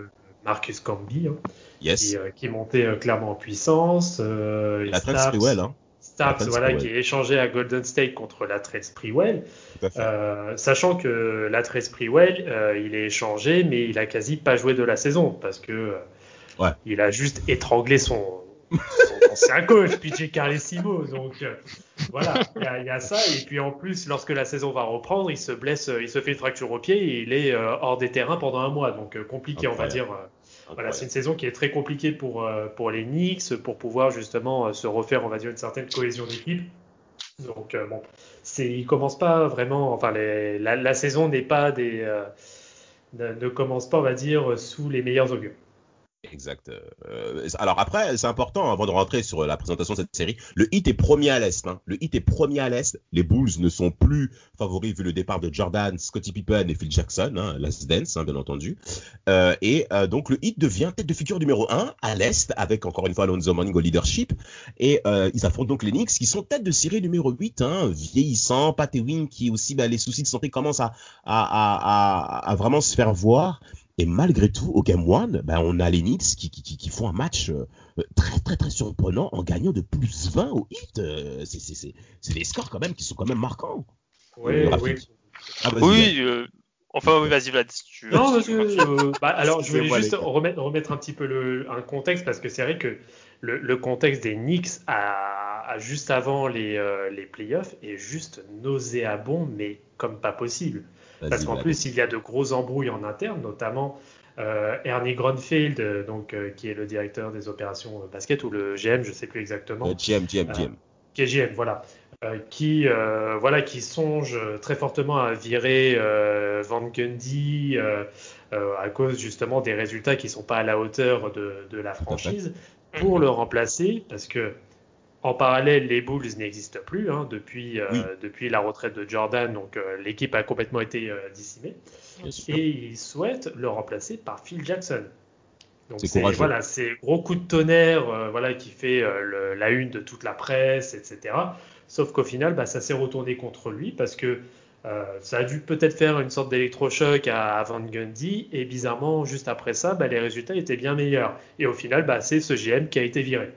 Marcus Camby, hein, yes. qui, qui, est monté clairement en puissance. la très well, hein. Starks, voilà, qui est échangé à Golden State contre Latrell Sprewell. Euh, sachant que Latrell Sprewell, euh, il est échangé, mais il a quasi pas joué de la saison parce que euh, il a juste étranglé son, son ancien coach, PJ Carlesimo. Donc euh, voilà, il y, a ça. Et puis en plus, lorsque la saison va reprendre, il se blesse, il se fait une fracture au pied et il est hors des terrains pendant un mois. Donc compliqué, on va dire voilà, c'est une saison qui est très compliquée pour, euh, pour les Knicks, pour pouvoir justement euh, se refaire, on va dire, une certaine cohésion d'équipe. Donc euh, bon, c'est, il commence pas vraiment, enfin les, la, la, saison n'est pas des, ne, ne, commence pas, on va dire, sous les meilleurs augures. Exact. Euh, alors après, c'est important avant de rentrer sur la présentation de cette série. Le Heat est premier à l'est. Hein. Le Heat est premier à l'est. Les Bulls ne sont plus favoris vu le départ de Jordan, Scottie Pippen et Phil Jackson, hein, Last Dance, hein, bien entendu. Euh, et euh, donc le Heat devient tête de figure numéro 1 à l'est avec encore une fois Alonso Morning au leadership. Et ils affrontent donc les Knicks qui sont tête de série numéro 8, hein, vieillissant. Pat Ewing qui aussi, bah, les soucis de santé commencent à vraiment se faire voir. Et malgré tout, au Game 1, ben, on a les Knicks qui, qui, qui font un match euh, très très très surprenant en gagnant de plus 20 au hit. Euh, c'est des scores quand même qui sont quand même marquants. Oui, oui. Ah, oui euh, enfin, vas-y Vlad. Si tu non, parce que, bah, [LAUGHS] alors je voulais juste remettre, remettre, un petit peu le, un contexte parce que c'est vrai que le, le, contexte des Knicks à, à juste avant les, les playoffs est juste nauséabond, mais comme pas possible. Parce qu'en plus, il y a de grosses embrouilles en interne, notamment euh, Ernie Grunfeld, euh, donc, euh, qui est le directeur des opérations basket, ou le GM, je ne sais plus exactement. GM, GM, GM. qui est GM, voilà. qui, voilà, qui songe très fortement à virer Van Gundy à cause justement des résultats qui ne sont pas à la hauteur de, de la franchise, pour le remplacer, parce que en parallèle, les Bulls n'existent plus hein, depuis, euh, depuis la retraite de Jordan, donc euh, l'équipe a complètement été euh, décimée. Et ils souhaitent le remplacer par Phil Jackson. Donc c'est voilà, c'est gros coup de tonnerre, voilà, qui fait la une de toute la presse, etc. Sauf qu'au final, bah, ça s'est retourné contre lui parce que ça a dû peut-être faire une sorte d'électrochoc à, Van Gundy et bizarrement, juste après ça, bah, les résultats étaient bien meilleurs. Et au final, bah, c'est ce GM qui a été viré.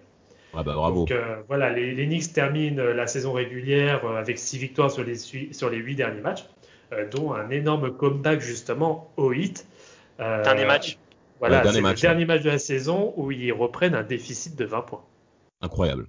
Ah bah bravo. Donc euh, voilà, les, les, Knicks terminent euh, la saison régulière euh, avec 6 victoires sur les, sur les 8 derniers matchs, dont un énorme comeback justement au hit. dernier match. Voilà, c'est le dernier match de la saison où ils reprennent un déficit de 20 points. Incroyable.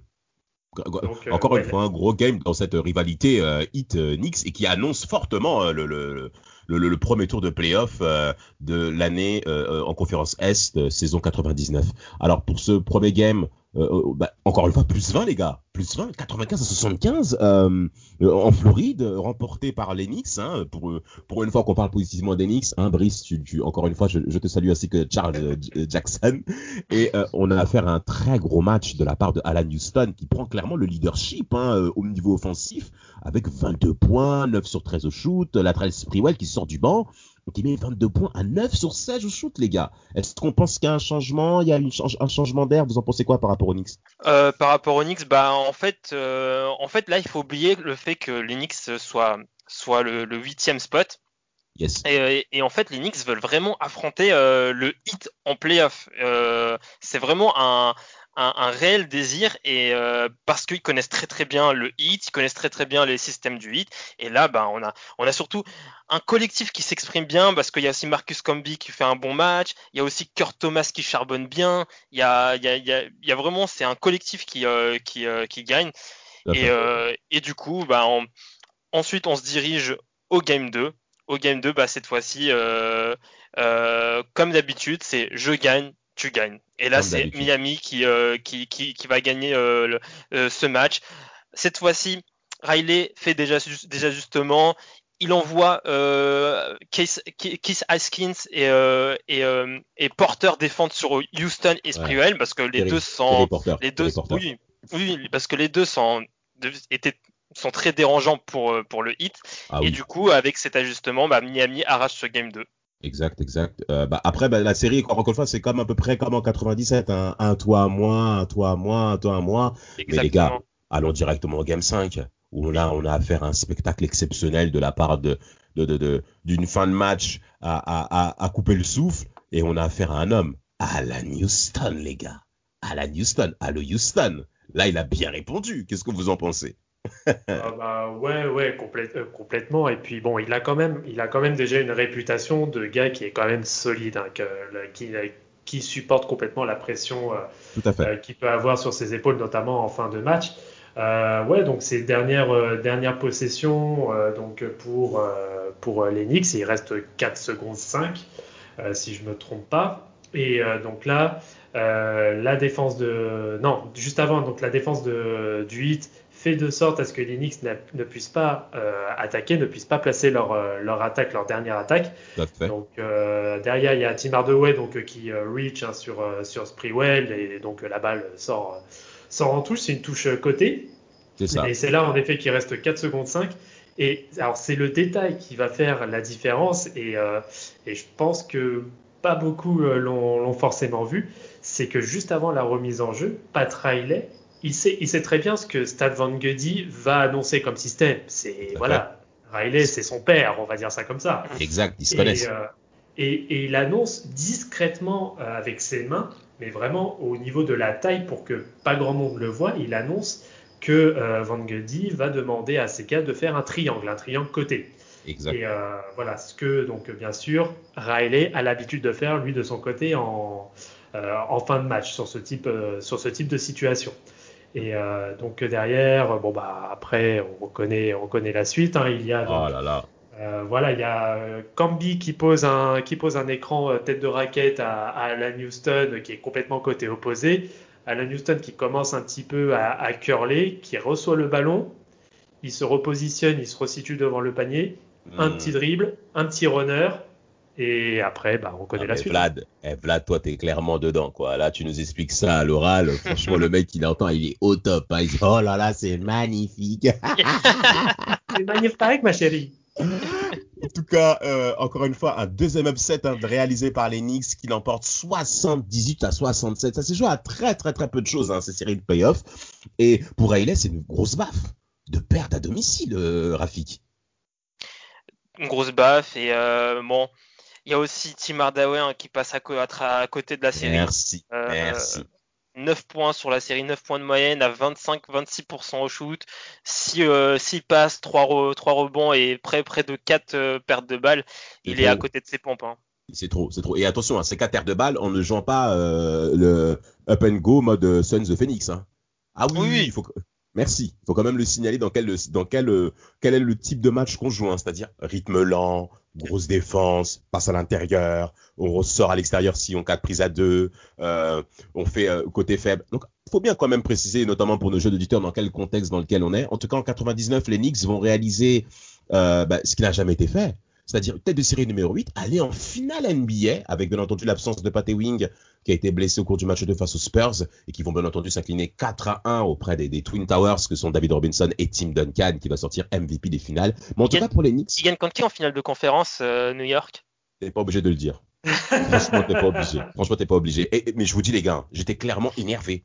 Donc, Encore une fois, un gros game dans cette rivalité euh, Hit-Knicks et qui annonce fortement le, le, le, le, premier tour de playoff euh, de l'année en conférence Est, saison 99. Alors pour ce premier game, euh, euh, bah, encore une fois, plus 20 les gars, plus 20, 95 à 75 euh, en Floride, remporté par Knicks. Hein, pour, pour une fois qu'on parle positivement Knicks, hein, Brice, tu, encore une fois, je, te salue ainsi que Charles Jackson. Et on a affaire à un très gros match de la part de Alan Houston qui prend clairement le leadership hein, au niveau offensif avec 22 points, 9 sur 13 au shoot, la Sprewell qui sort du banc Donc il met 22 points à 9 sur 16 au shoot, les gars. Est-ce qu'on pense qu'il y a un changement? Il y a un changement d'air? Vous en pensez quoi par rapport au Knicks? Euh, Par rapport au Knicks, bah, en, fait, euh, en fait, là, il faut oublier le fait que les Knicks soit, soit le huitième spot. Yes. Et, et, en fait, les Knicks veulent vraiment affronter euh, le hit en playoff. Euh, c'est vraiment un, un, un, réel désir et euh, parce qu'ils connaissent très très bien le hit, ils connaissent très très bien les systèmes du hit. Et là, ben, on a on a surtout un collectif qui s'exprime bien parce qu'il y a aussi Marcus Comby qui fait un bon match, il y a aussi Kurt Thomas qui charbonne bien. Il y a il y a, il y a, il y a vraiment c'est un collectif qui euh, qui, euh, qui gagne. Et, et du coup, ben, on, ensuite on se dirige au game 2 au game 2, bah, cette fois-ci, euh, euh, comme d'habitude, c'est je gagne, tu gagnes. Et là, c'est Miami qui, euh, qui, qui, qui, va gagner euh, le, ce match. Cette fois-ci, Riley fait déjà des ajustements. Il envoie euh, Keith, Haskins et, euh, et, euh, et Porter défendre sur Houston et Sprewell parce que les deux sont les deux oui, oui parce que les deux sont étaient sont très dérangeants pour, euh, pour le hit. Ah et du coup, avec cet ajustement, bah, Miami arrache ce game 2. Exact, exact. Euh, bah, après, bah, la série, encore une fois, c'est comme à peu près comme en 97, hein. un toit à moi, un toit à moi, un toit à moi. Mais les gars, allons directement au game 5, où là, on a affaire à un spectacle exceptionnel de la part de, de, de, d'une fin de match à, à, à, couper le souffle, et on a affaire à un homme, à la Houston, les gars. À la Houston, à le Houston. Là, il a bien répondu. Qu'est-ce que vous en pensez? Ah [LAUGHS] bah ouais, ouais, euh, complètement. Et puis bon, il a quand même, il a quand même déjà une réputation de gars qui est quand même solide, hein, qui, qui supporte complètement la pression euh, euh, qu'il peut avoir sur ses épaules, notamment en fin de match. ouais, donc ces dernières, dernières possessions, donc pour, pour les Knicks, il reste 4 secondes 5, si je me trompe pas. Et donc là, la défense de, non, juste avant, donc la défense de, du hit fait de sorte à ce que les Knicks ne puissent pas euh, attaquer, ne puissent pas placer leur, euh, leur attaque, leur dernière attaque. Donc euh, derrière, il y a Tim Hardaway donc, qui reach hein, sur, sur Sprewell et donc la balle sort, sort en touche. C'est une touche côté. Et c'est là en effet qu'il reste 4 secondes 5. Et alors c'est le détail qui va faire la différence et, et je pense que pas beaucoup l'ont forcément vu. C'est que juste avant la remise en jeu, Pat Riley il sait, il sait très bien ce que Stad Van Gundy va annoncer comme système. C'est voilà, Riley, c'est son père, on va dire ça comme ça. Exact, ils se connaissent. Euh, et, et, il annonce discrètement euh, avec ses mains, mais vraiment au niveau de la taille pour que pas grand monde le voit, il annonce que euh, Van Gundy va demander à ses gars de faire un triangle, un triangle côté. Exact. Et voilà ce que donc bien sûr Riley a l'habitude de faire lui de son côté en, en fin de match sur ce type sur ce type de situation. Et euh, donc derrière, bon bah après on connaît, on connaît la suite. Hein. Il y a oh là là. Euh, voilà, il y a Camby qui pose un qui pose un écran euh, tête de raquette à, à Alan Houston qui est complètement côté opposé. Alan Houston qui commence un petit peu à, à curler, qui reçoit le ballon, il se repositionne, il se resitue devant le panier, un hmm. petit dribble, un petit runner, et après, bah, on connaît ah, la suite. Vlad, eh, Vlad, toi, t'es clairement dedans, quoi. Là, tu nous expliques ça à l'oral. [LAUGHS] Franchement, le mec, il entend, il est au top. Hein. Il dit, oh là là, c'est magnifique. [LAUGHS] c'est magnifique, ma chérie. en tout cas, euh, encore une fois, un deuxième upset hein, réalisé par les Knicks qui l'emporte 78 à 67. Ça s'est joué à très très très peu de choses, hein, ces séries de playoffs. Et pour Riley, c'est une grosse baffe de perdre à domicile, euh, Rafik. Une grosse baffe et euh, bon, il y a aussi Tim Hardaway hein, qui passe à, côté de la série. Merci. Euh, merci. 9 points sur la série, 9 points de moyenne à 25-26% au shoot. S'il euh, passe 3, rebonds et près, près de 4 euh, pertes de balles, il est à côté de ses pompes. Hein. C'est trop, c'est trop. Et attention, hein, ces 4 pertes de balles, on ne joue pas euh, le up and go mode Suns of Phoenix. Hein. Ah oui, oui, il faut. Merci. Il faut quand même le signaler dans quel, dans quel, quel est le type de match qu'on joue, hein, c'est-à-dire rythme lent, grosse défense, passe à l'intérieur, on ressort à l'extérieur si on quatre prises à deux, euh, on fait euh, côté faible. Donc, faut bien quand même préciser, notamment pour nos jeux d'auditeurs, dans quel contexte dans lequel on est. En tout cas, en 99, les Knicks vont réaliser euh, bah, ce qui n'a jamais été fait c'est-à-dire tête de série numéro 8, aller en finale NBA, avec bien entendu l'absence de Patty Wing, qui a été blessé au cours du match de face aux Spurs, et qui vont bien entendu s'incliner 4 à 1 auprès des, Twin Towers, que sont David Robinson et Tim Duncan, qui va sortir MVP des finales. Mais en tout cas, pour les Knicks. Ils gagnent contre qui en finale de conférence, euh, New York? T'es pas obligé de le dire. [LAUGHS] Franchement, t'es pas obligé. Franchement, t'es pas obligé. Et- mais je vous dis, les gars, j'étais clairement énervé.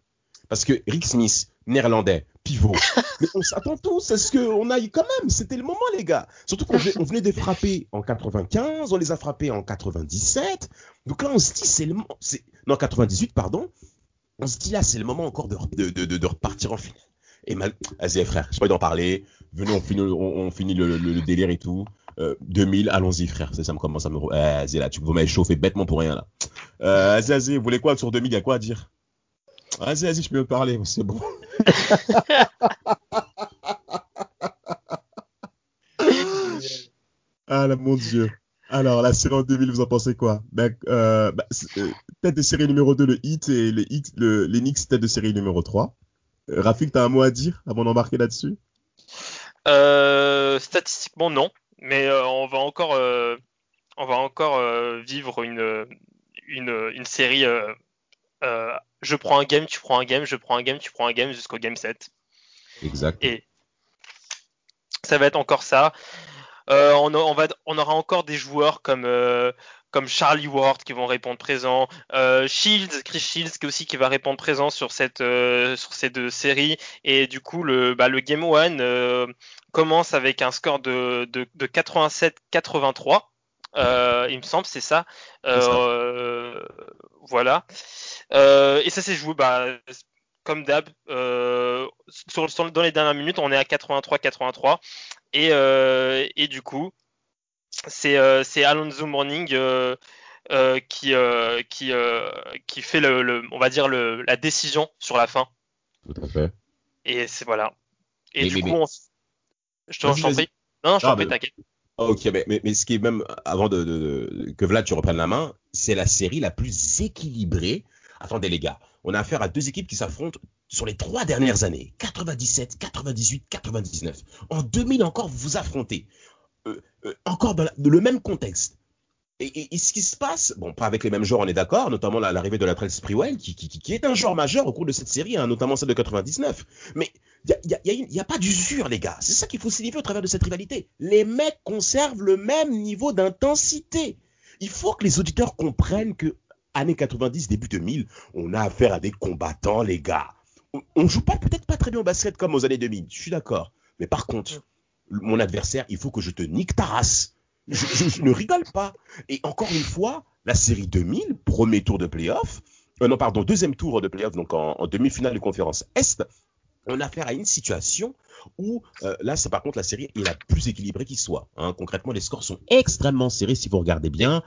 Parce que Rick Smith, néerlandais, pivot. [LAUGHS] Mais on s'attend tous à ce qu'on aille quand même? C'était le moment, les gars. Surtout qu'on venait, on venait de frapper en 95, on les a frappés en 97. Donc là, on se dit, c'est le moment. Non, 98, pardon. On se dit là, c'est le moment encore de, de, de, de- de repartir en finale. Et mal... Vas-y, frère, j'ai pas envie d'en parler. Venez, on finit, on, on finit le, le- le délire et tout. Euh, 2000, allons-y, frère. Ça, ça me commence à me. Euh, vas-y, là, tu vous m'avez chauffé bêtement pour rien, là. Euh, vas-y, vas-y, vous voulez quoi sur 2000 Il y a quoi à dire? Vas-y, vas-y, je peux me parler, c'est bon. Ah mon Dieu. Alors, la série en 2000, vous en pensez quoi? Ben, euh, c'est- euh, Tête de série numéro 2, le hit, et le hit, le, les Knicks, tête de série numéro 3. Euh, Rafik, t'as un mot à dire avant d'embarquer là-dessus? Statistiquement, non. Mais on va encore, on va encore vivre une, une, une série. Euh, je prends un game, tu prends un game, je prends un game, tu prends un game jusqu'au game 7. Exact. Et ça va être encore ça. Euh, on, a- on va, on aura encore des joueurs comme, euh, comme Charlie Ward qui vont répondre présent. Euh, Shields, Chris Shields qui aussi qui va répondre présent sur cette sur ces deux séries. Et du coup le bah, le game one euh, commence avec un score de de, de 87-83. Euh, il me semble c'est ça. Euh, voilà. Euh, et ça s'est joué bah, comme d'hab, sur, sur- dans les dernières minutes, on est à 83-83. Et, et du coup, c'est Alonso Morning euh, qui, euh, qui, euh, qui fait, le, le- on va dire, le, la décision sur la fin. Tout à fait. Et c'est voilà. Et Mais- du mais- coup, mais- on s- je t'en prie. Non, non, je t'en prie, t'inquiète. Ok, mais, mais, mais ce qui est même, avant que Vlad, tu reprennes la main, c'est la série la plus équilibrée. Attendez les gars, on a affaire à deux équipes qui s'affrontent sur les trois dernières années. 97, 98, 99. En 2000 encore, vous vous affrontez. Euh, euh, encore dans, le même contexte. Et, ce qui se passe, bon, pas avec les mêmes joueurs, on est d'accord, notamment la- l'arrivée de la Trail Sprewell, qui, qui, qui- est un joueur majeur au cours de cette série, hein, notamment celle de 99. Mais il n'y a, pas d'usure, les gars. C'est ça qu'il faut signifier au travers de cette rivalité. Les mecs conservent le même niveau d'intensité. Il faut que les auditeurs comprennent que années 90, début 2000, on a affaire à des combattants, les gars. On, on joue peut-être pas très bien au basket comme aux années 2000, je suis d'accord. Mais par contre, mon adversaire, il faut que je te nique ta race. Je ne rigole pas. Et encore une fois, la série 2000, premier tour de playoff, euh, non, pardon, deuxième tour de playoff, donc en, en demi-finale de conférence Est, on a affaire à une situation où, euh, là, c'est par contre la série est la plus équilibrée qui soit. hein. Concrètement, les scores sont extrêmement serrés si vous regardez bien.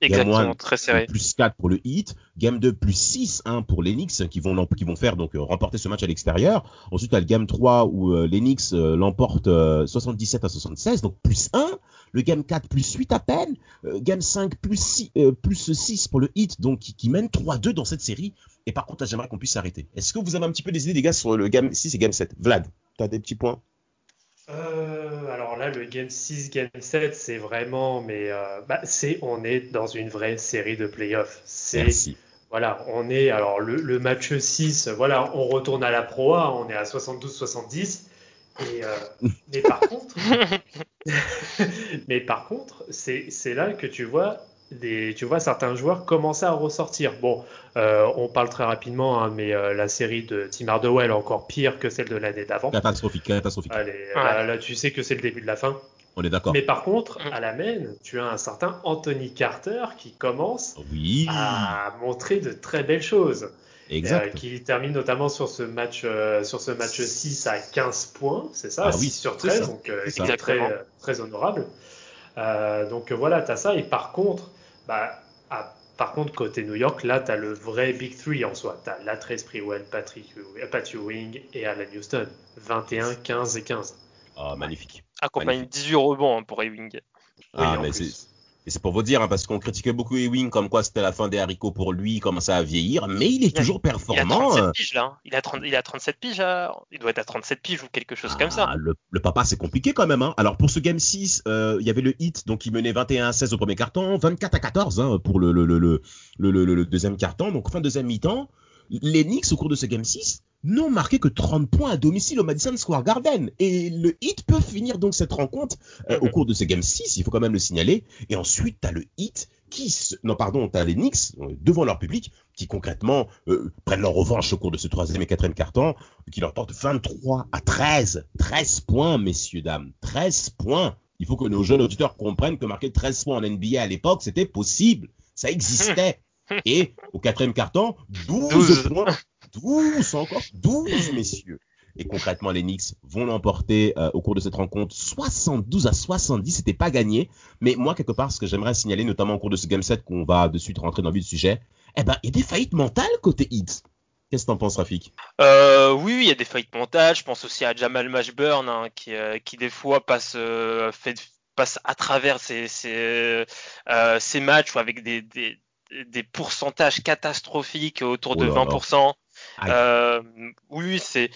Exactement, one, très serré. Plus 4 pour le Heat, Game 2 plus 6 hein, pour les Knicks qui vont, qui vont faire donc euh, remporter ce match à l'extérieur. Ensuite, il y a le Game 3 où euh, Knicks euh, l'emportent euh, 77 à 76, donc plus 1. Le Game 4 plus 8 à peine. Euh, game 5 plus 6, euh, plus 6 pour le Heat, donc qui, qui mène 3-2 dans cette série. Et par contre, là, j'aimerais qu'on puisse s'arrêter. Est-ce que vous avez un petit peu des idées, les gars, sur le Game 6 et Game 7 Vlad, tu as des petits points? Euh, alors là, le Game 6, Game 7, c'est vraiment, mais bah, c'est, on est dans une vraie série de playoffs. C'est, Merci. voilà, on est, alors le, le match 6, voilà, on retourne à la Pro A, on est à 72-70. Et, euh, [LAUGHS] mais par contre, [LAUGHS] mais par contre, c'est, c'est là que tu vois, des, tu vois certains joueurs commencer à ressortir. Bon, euh, on parle très rapidement, hein, mais euh, la série de Tim Hardaway est encore pire que celle de l'année d'avant. Catastrophique, catastrophique. Allez, là, là, tu sais que c'est le début de la fin. On est d'accord. Mais par contre, Mm. à la main, tu as un certain Anthony Carter qui commence Oui, à montrer de très belles choses. Exact. Euh, qui termine notamment sur ce match, euh, sur ce match 6 à 15 points, c'est ça, Ah 6 oui, sur c'est 13, ça, donc euh, c'est très, très honorable. Euh, donc voilà, tu as ça. Et par contre, bah, à- par contre, côté New York, là, tu as le vrai Big Three en soi. Tu as Latrell Sprewell, Patrick, Pat Ewing et Alan Houston. 21, 15 et 15. Ah, magnifique. Accompagné de 18 rebonds hein, pour Ewing. Ah, Oui, en mais c'est et c'est pour vous dire, hein, parce qu'on critiquait beaucoup Ewing comme quoi c'était la fin des haricots pour lui, il commençait à vieillir, mais il est a- toujours Il a performant. 37 euh. piges là. hein. Il a, 30 il a 37 piges. là. Il doit être à 37 piges ou quelque chose comme ça. Ah, le, le papa, c'est compliqué quand même. Hein. Alors pour ce Game 6, euh, il y avait le hit, donc il menait 21 à 16 au premier carton, 24 à 14 hein, pour le- le deuxième carton, donc fin deuxième mi-temps. Les Knicks, au cours de ce Game 6, n'ont marqué que 30 points à domicile au Madison Square Garden. Et le Heat peut finir donc cette rencontre euh, au Mhm. cours de ce Game 6, il faut quand même le signaler. Et ensuite, tu as le Heat qui... se- Non, pardon, tu as les Knicks euh, devant leur public qui concrètement euh, prennent leur revanche au cours de ce troisième et quatrième carton, qui leur portent 23 à 13. 13 points, messieurs, dames. 13 points. Il faut que nos jeunes auditeurs comprennent que marquer 13 points en NBA à l'époque, c'était possible. Ça [LAUGHS] existait. Et au quatrième carton, 12, 12. points. 12 encore. 12, messieurs. Et concrètement, les Knicks vont l'emporter euh, au cours de cette rencontre 72 à 70. C'était pas gagné. Mais moi, quelque part, ce que j'aimerais signaler, notamment au cours de ce game set qu'on va de suite rentrer dans le vif du sujet, eh ben, il y a des faillites mentales côté Heat. Qu'est-ce que t'en penses, Rafik? Euh, oui, il y a des faillites mentales. Je pense aussi à Jamal Mashburn hein, qui, euh, qui des fois passe, fait, passe à travers ces, ces, ces matchs ou avec des, des, des pourcentages catastrophiques autour Oh de là là. 20%. Aïe. Euh, oui, c'est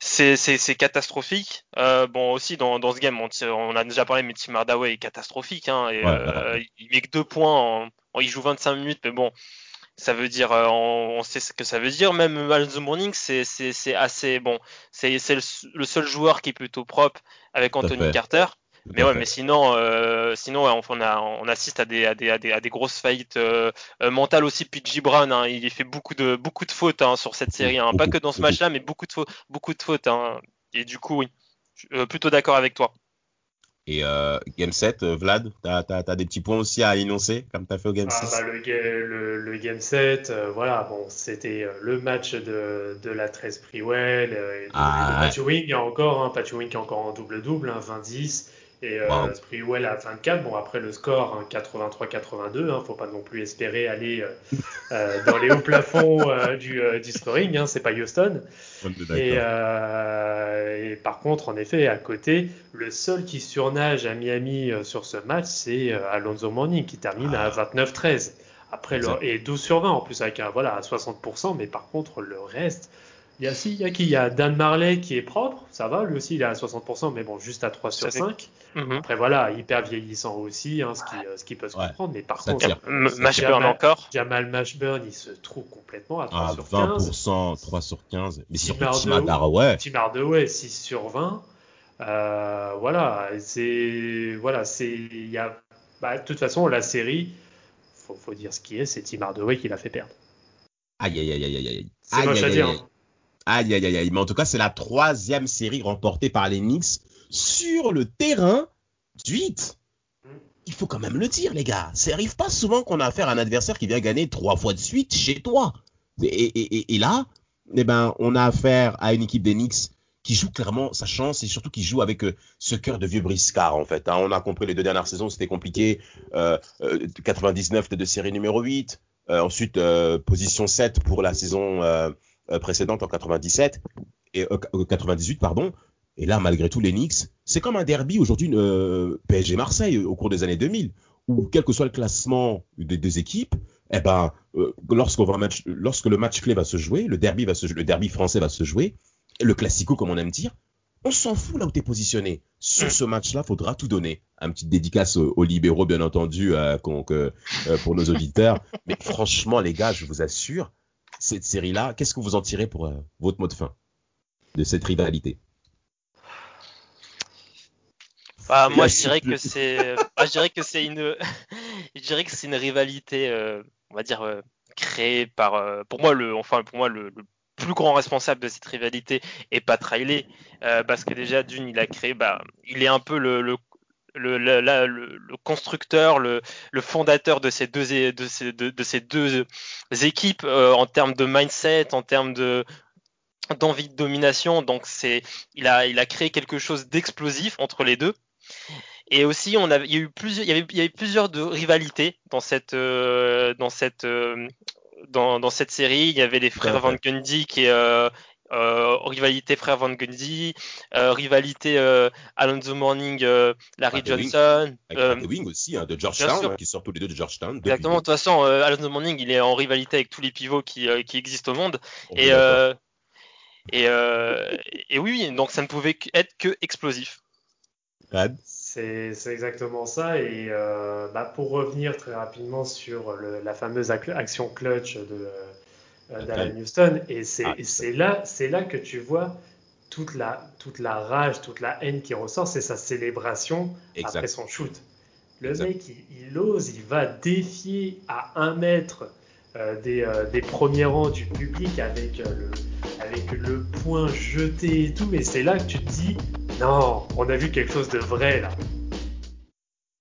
c'est catastrophique. Euh, bon aussi dans dans ce game, on, on a déjà parlé, mais Tim Hardaway est catastrophique. Hein, et, Ouais, euh, il met que deux points. En, en- il joue 25 minutes, mais bon, ça veut dire, on, on sait ce que ça veut dire. Même Alonso Morning, c'est assez bon. C'est le, le seul joueur qui est plutôt propre avec Anthony. Carter. Mais ouais, mais sinon, euh, sinon ouais, on, a, on assiste à des, à des, à des, à des grosses faillites euh, euh, mentales aussi. PG Brown, hein, il fait beaucoup de, beaucoup de fautes hein, sur cette série, hein. pas que dans ce [LAUGHS] match-là, mais beaucoup de, fautes, beaucoup de fautes. Hein. Et du coup, oui, Je- euh, plutôt d'accord avec toi. Et euh, Game 7, euh, Vlad, t'as as, des petits points aussi à énoncer, comme t'as fait au Game Ah, 6 bah, le, ga- le, le Game 7, euh, voilà, bon, c'était euh, le match de, de la 13 Prewell, euh, et de, Ah, ouais. Patty Wing encore, hein, Patty Wing encore en double-double, hein, 20-10, et euh, Wow. Sprewell à 24. Bon, après le score, hein, 83-82, hein, faut pas non plus espérer aller euh, [LAUGHS] euh, dans les hauts plafonds euh, du, du scoring, hein, c'est pas Houston. Et, et par contre, en effet, à côté, le seul qui surnage à Miami sur ce match, c'est Alonso Morning qui termine à 29-13. Après, le, Exact. et 12 sur 20 en plus, avec un, voilà, à 60%, mais par contre, le reste, il y a, si, il y a qui Il y a Dan Marley qui est propre, ça va, lui aussi, il est à 60%, mais bon, juste à 3 sur Ça fait- 5. Mhm. Après, voilà, hyper vieillissant aussi, hein, ce, qui, euh, ce qui peut se Ouais. comprendre, mais par Ça contre, Mashburn Jamal- encore? Jamal Mashburn, il se trouve complètement à 3 Ah, sur 15. 20%, 3 sur 15. Mais Tim Hardaway. Tim Hardaway 6 sur 20. Euh, voilà, c'est voilà, c'est il y a bah, de toute façon la série, faut, faut dire ce qui est, c'est Tim Hardaway qui l'a fait perdre. Aïe, aïe, aïe, aïe, aïe. C'est moche à dire. aïe. Aïe, aïe, aïe, aïe. Mais en tout cas, c'est la troisième série remportée par les Knicks sur le terrain du. Il faut quand même le dire, les gars. Ça arrive pas souvent qu'on a affaire à un adversaire qui vient gagner trois fois de suite chez toi. Et, là, eh ben, on a affaire à une équipe des Knicks qui joue clairement sa chance et surtout qui joue avec euh, ce cœur de vieux briscard en fait. hein. On a compris les deux dernières saisons, c'était compliqué. Euh, euh, 99 de série numéro 8. Euh, ensuite, euh, position 7 pour la saison précédente en 97 et euh, euh, 98 pardon. Et là, malgré tout, les Knicks, c'est comme un derby aujourd'hui euh, PSG Marseille au cours des années 2000, où quel que soit le classement des deux équipes, eh ben, euh, lorsque le match clé va se jouer, le derby va se, le derby français va se jouer, le classico comme on aime dire, on s'en fout là où t'es positionné. Sur ce match-là, faudra tout donner. Un petit dédicace aux, aux libéraux, bien entendu, euh, euh, pour nos auditeurs. Mais franchement, les gars, je vous assure, cette série-là, qu'est-ce que vous en tirez pour euh, votre mot de fin de cette rivalité? Bah, moi, Ouais, je dirais que c'est, je dirais que c'est une, [LAUGHS] je dirais que c'est une rivalité, euh, on va dire euh, créée par, euh, pour moi le, enfin pour moi le, le plus grand responsable de cette rivalité est Pat Riley, euh, parce que déjà d'une il a créé, bah, il est un peu le, le le, le, la- le- le constructeur, le, le fondateur de ces deux, é- de ces, de, de ces deux équipes euh, en termes de mindset, en termes de d'envie de domination. Donc c'est, il a, il a créé quelque chose d'explosif entre les deux. Et aussi, on il y a eu plusieurs, il y avait, il y avait plusieurs de rivalités dans cette, euh, dans cette, euh, dans, dans cette série. Il y avait les frères Van. Gundy qui euh, rivalité frères Van Gundy, euh, rivalité euh, Alonso Morning, euh, Larry. Johnson. Euh, Pat Ewing aussi, hein, de Georgetown, hein, qui sortent tous les deux de Georgetown. Exactement. De toute façon, euh, Alonso Morning, il est en rivalité avec tous les pivots qui, euh, qui existent au monde. On Et, d'accord. euh, et, euh, et oui, donc ça ne pouvait être que explosif. C'est c'est exactement ça. Et euh, bah, pour revenir très rapidement sur le- la fameuse ac- action clutch de, euh, d'Alan Houston. Et c'est Ah, là, c'est là que tu vois toute la, toute la rage, toute la haine qui ressort, c'est sa célébration Exact. après son shoot. Le Exact. mec, il, il ose, il va défier à un mètre euh, des, euh, des premiers rangs du public avec, euh, le, avec le point jeté et tout. Mais c'est là que tu te dis, non, on a vu quelque chose de vrai là.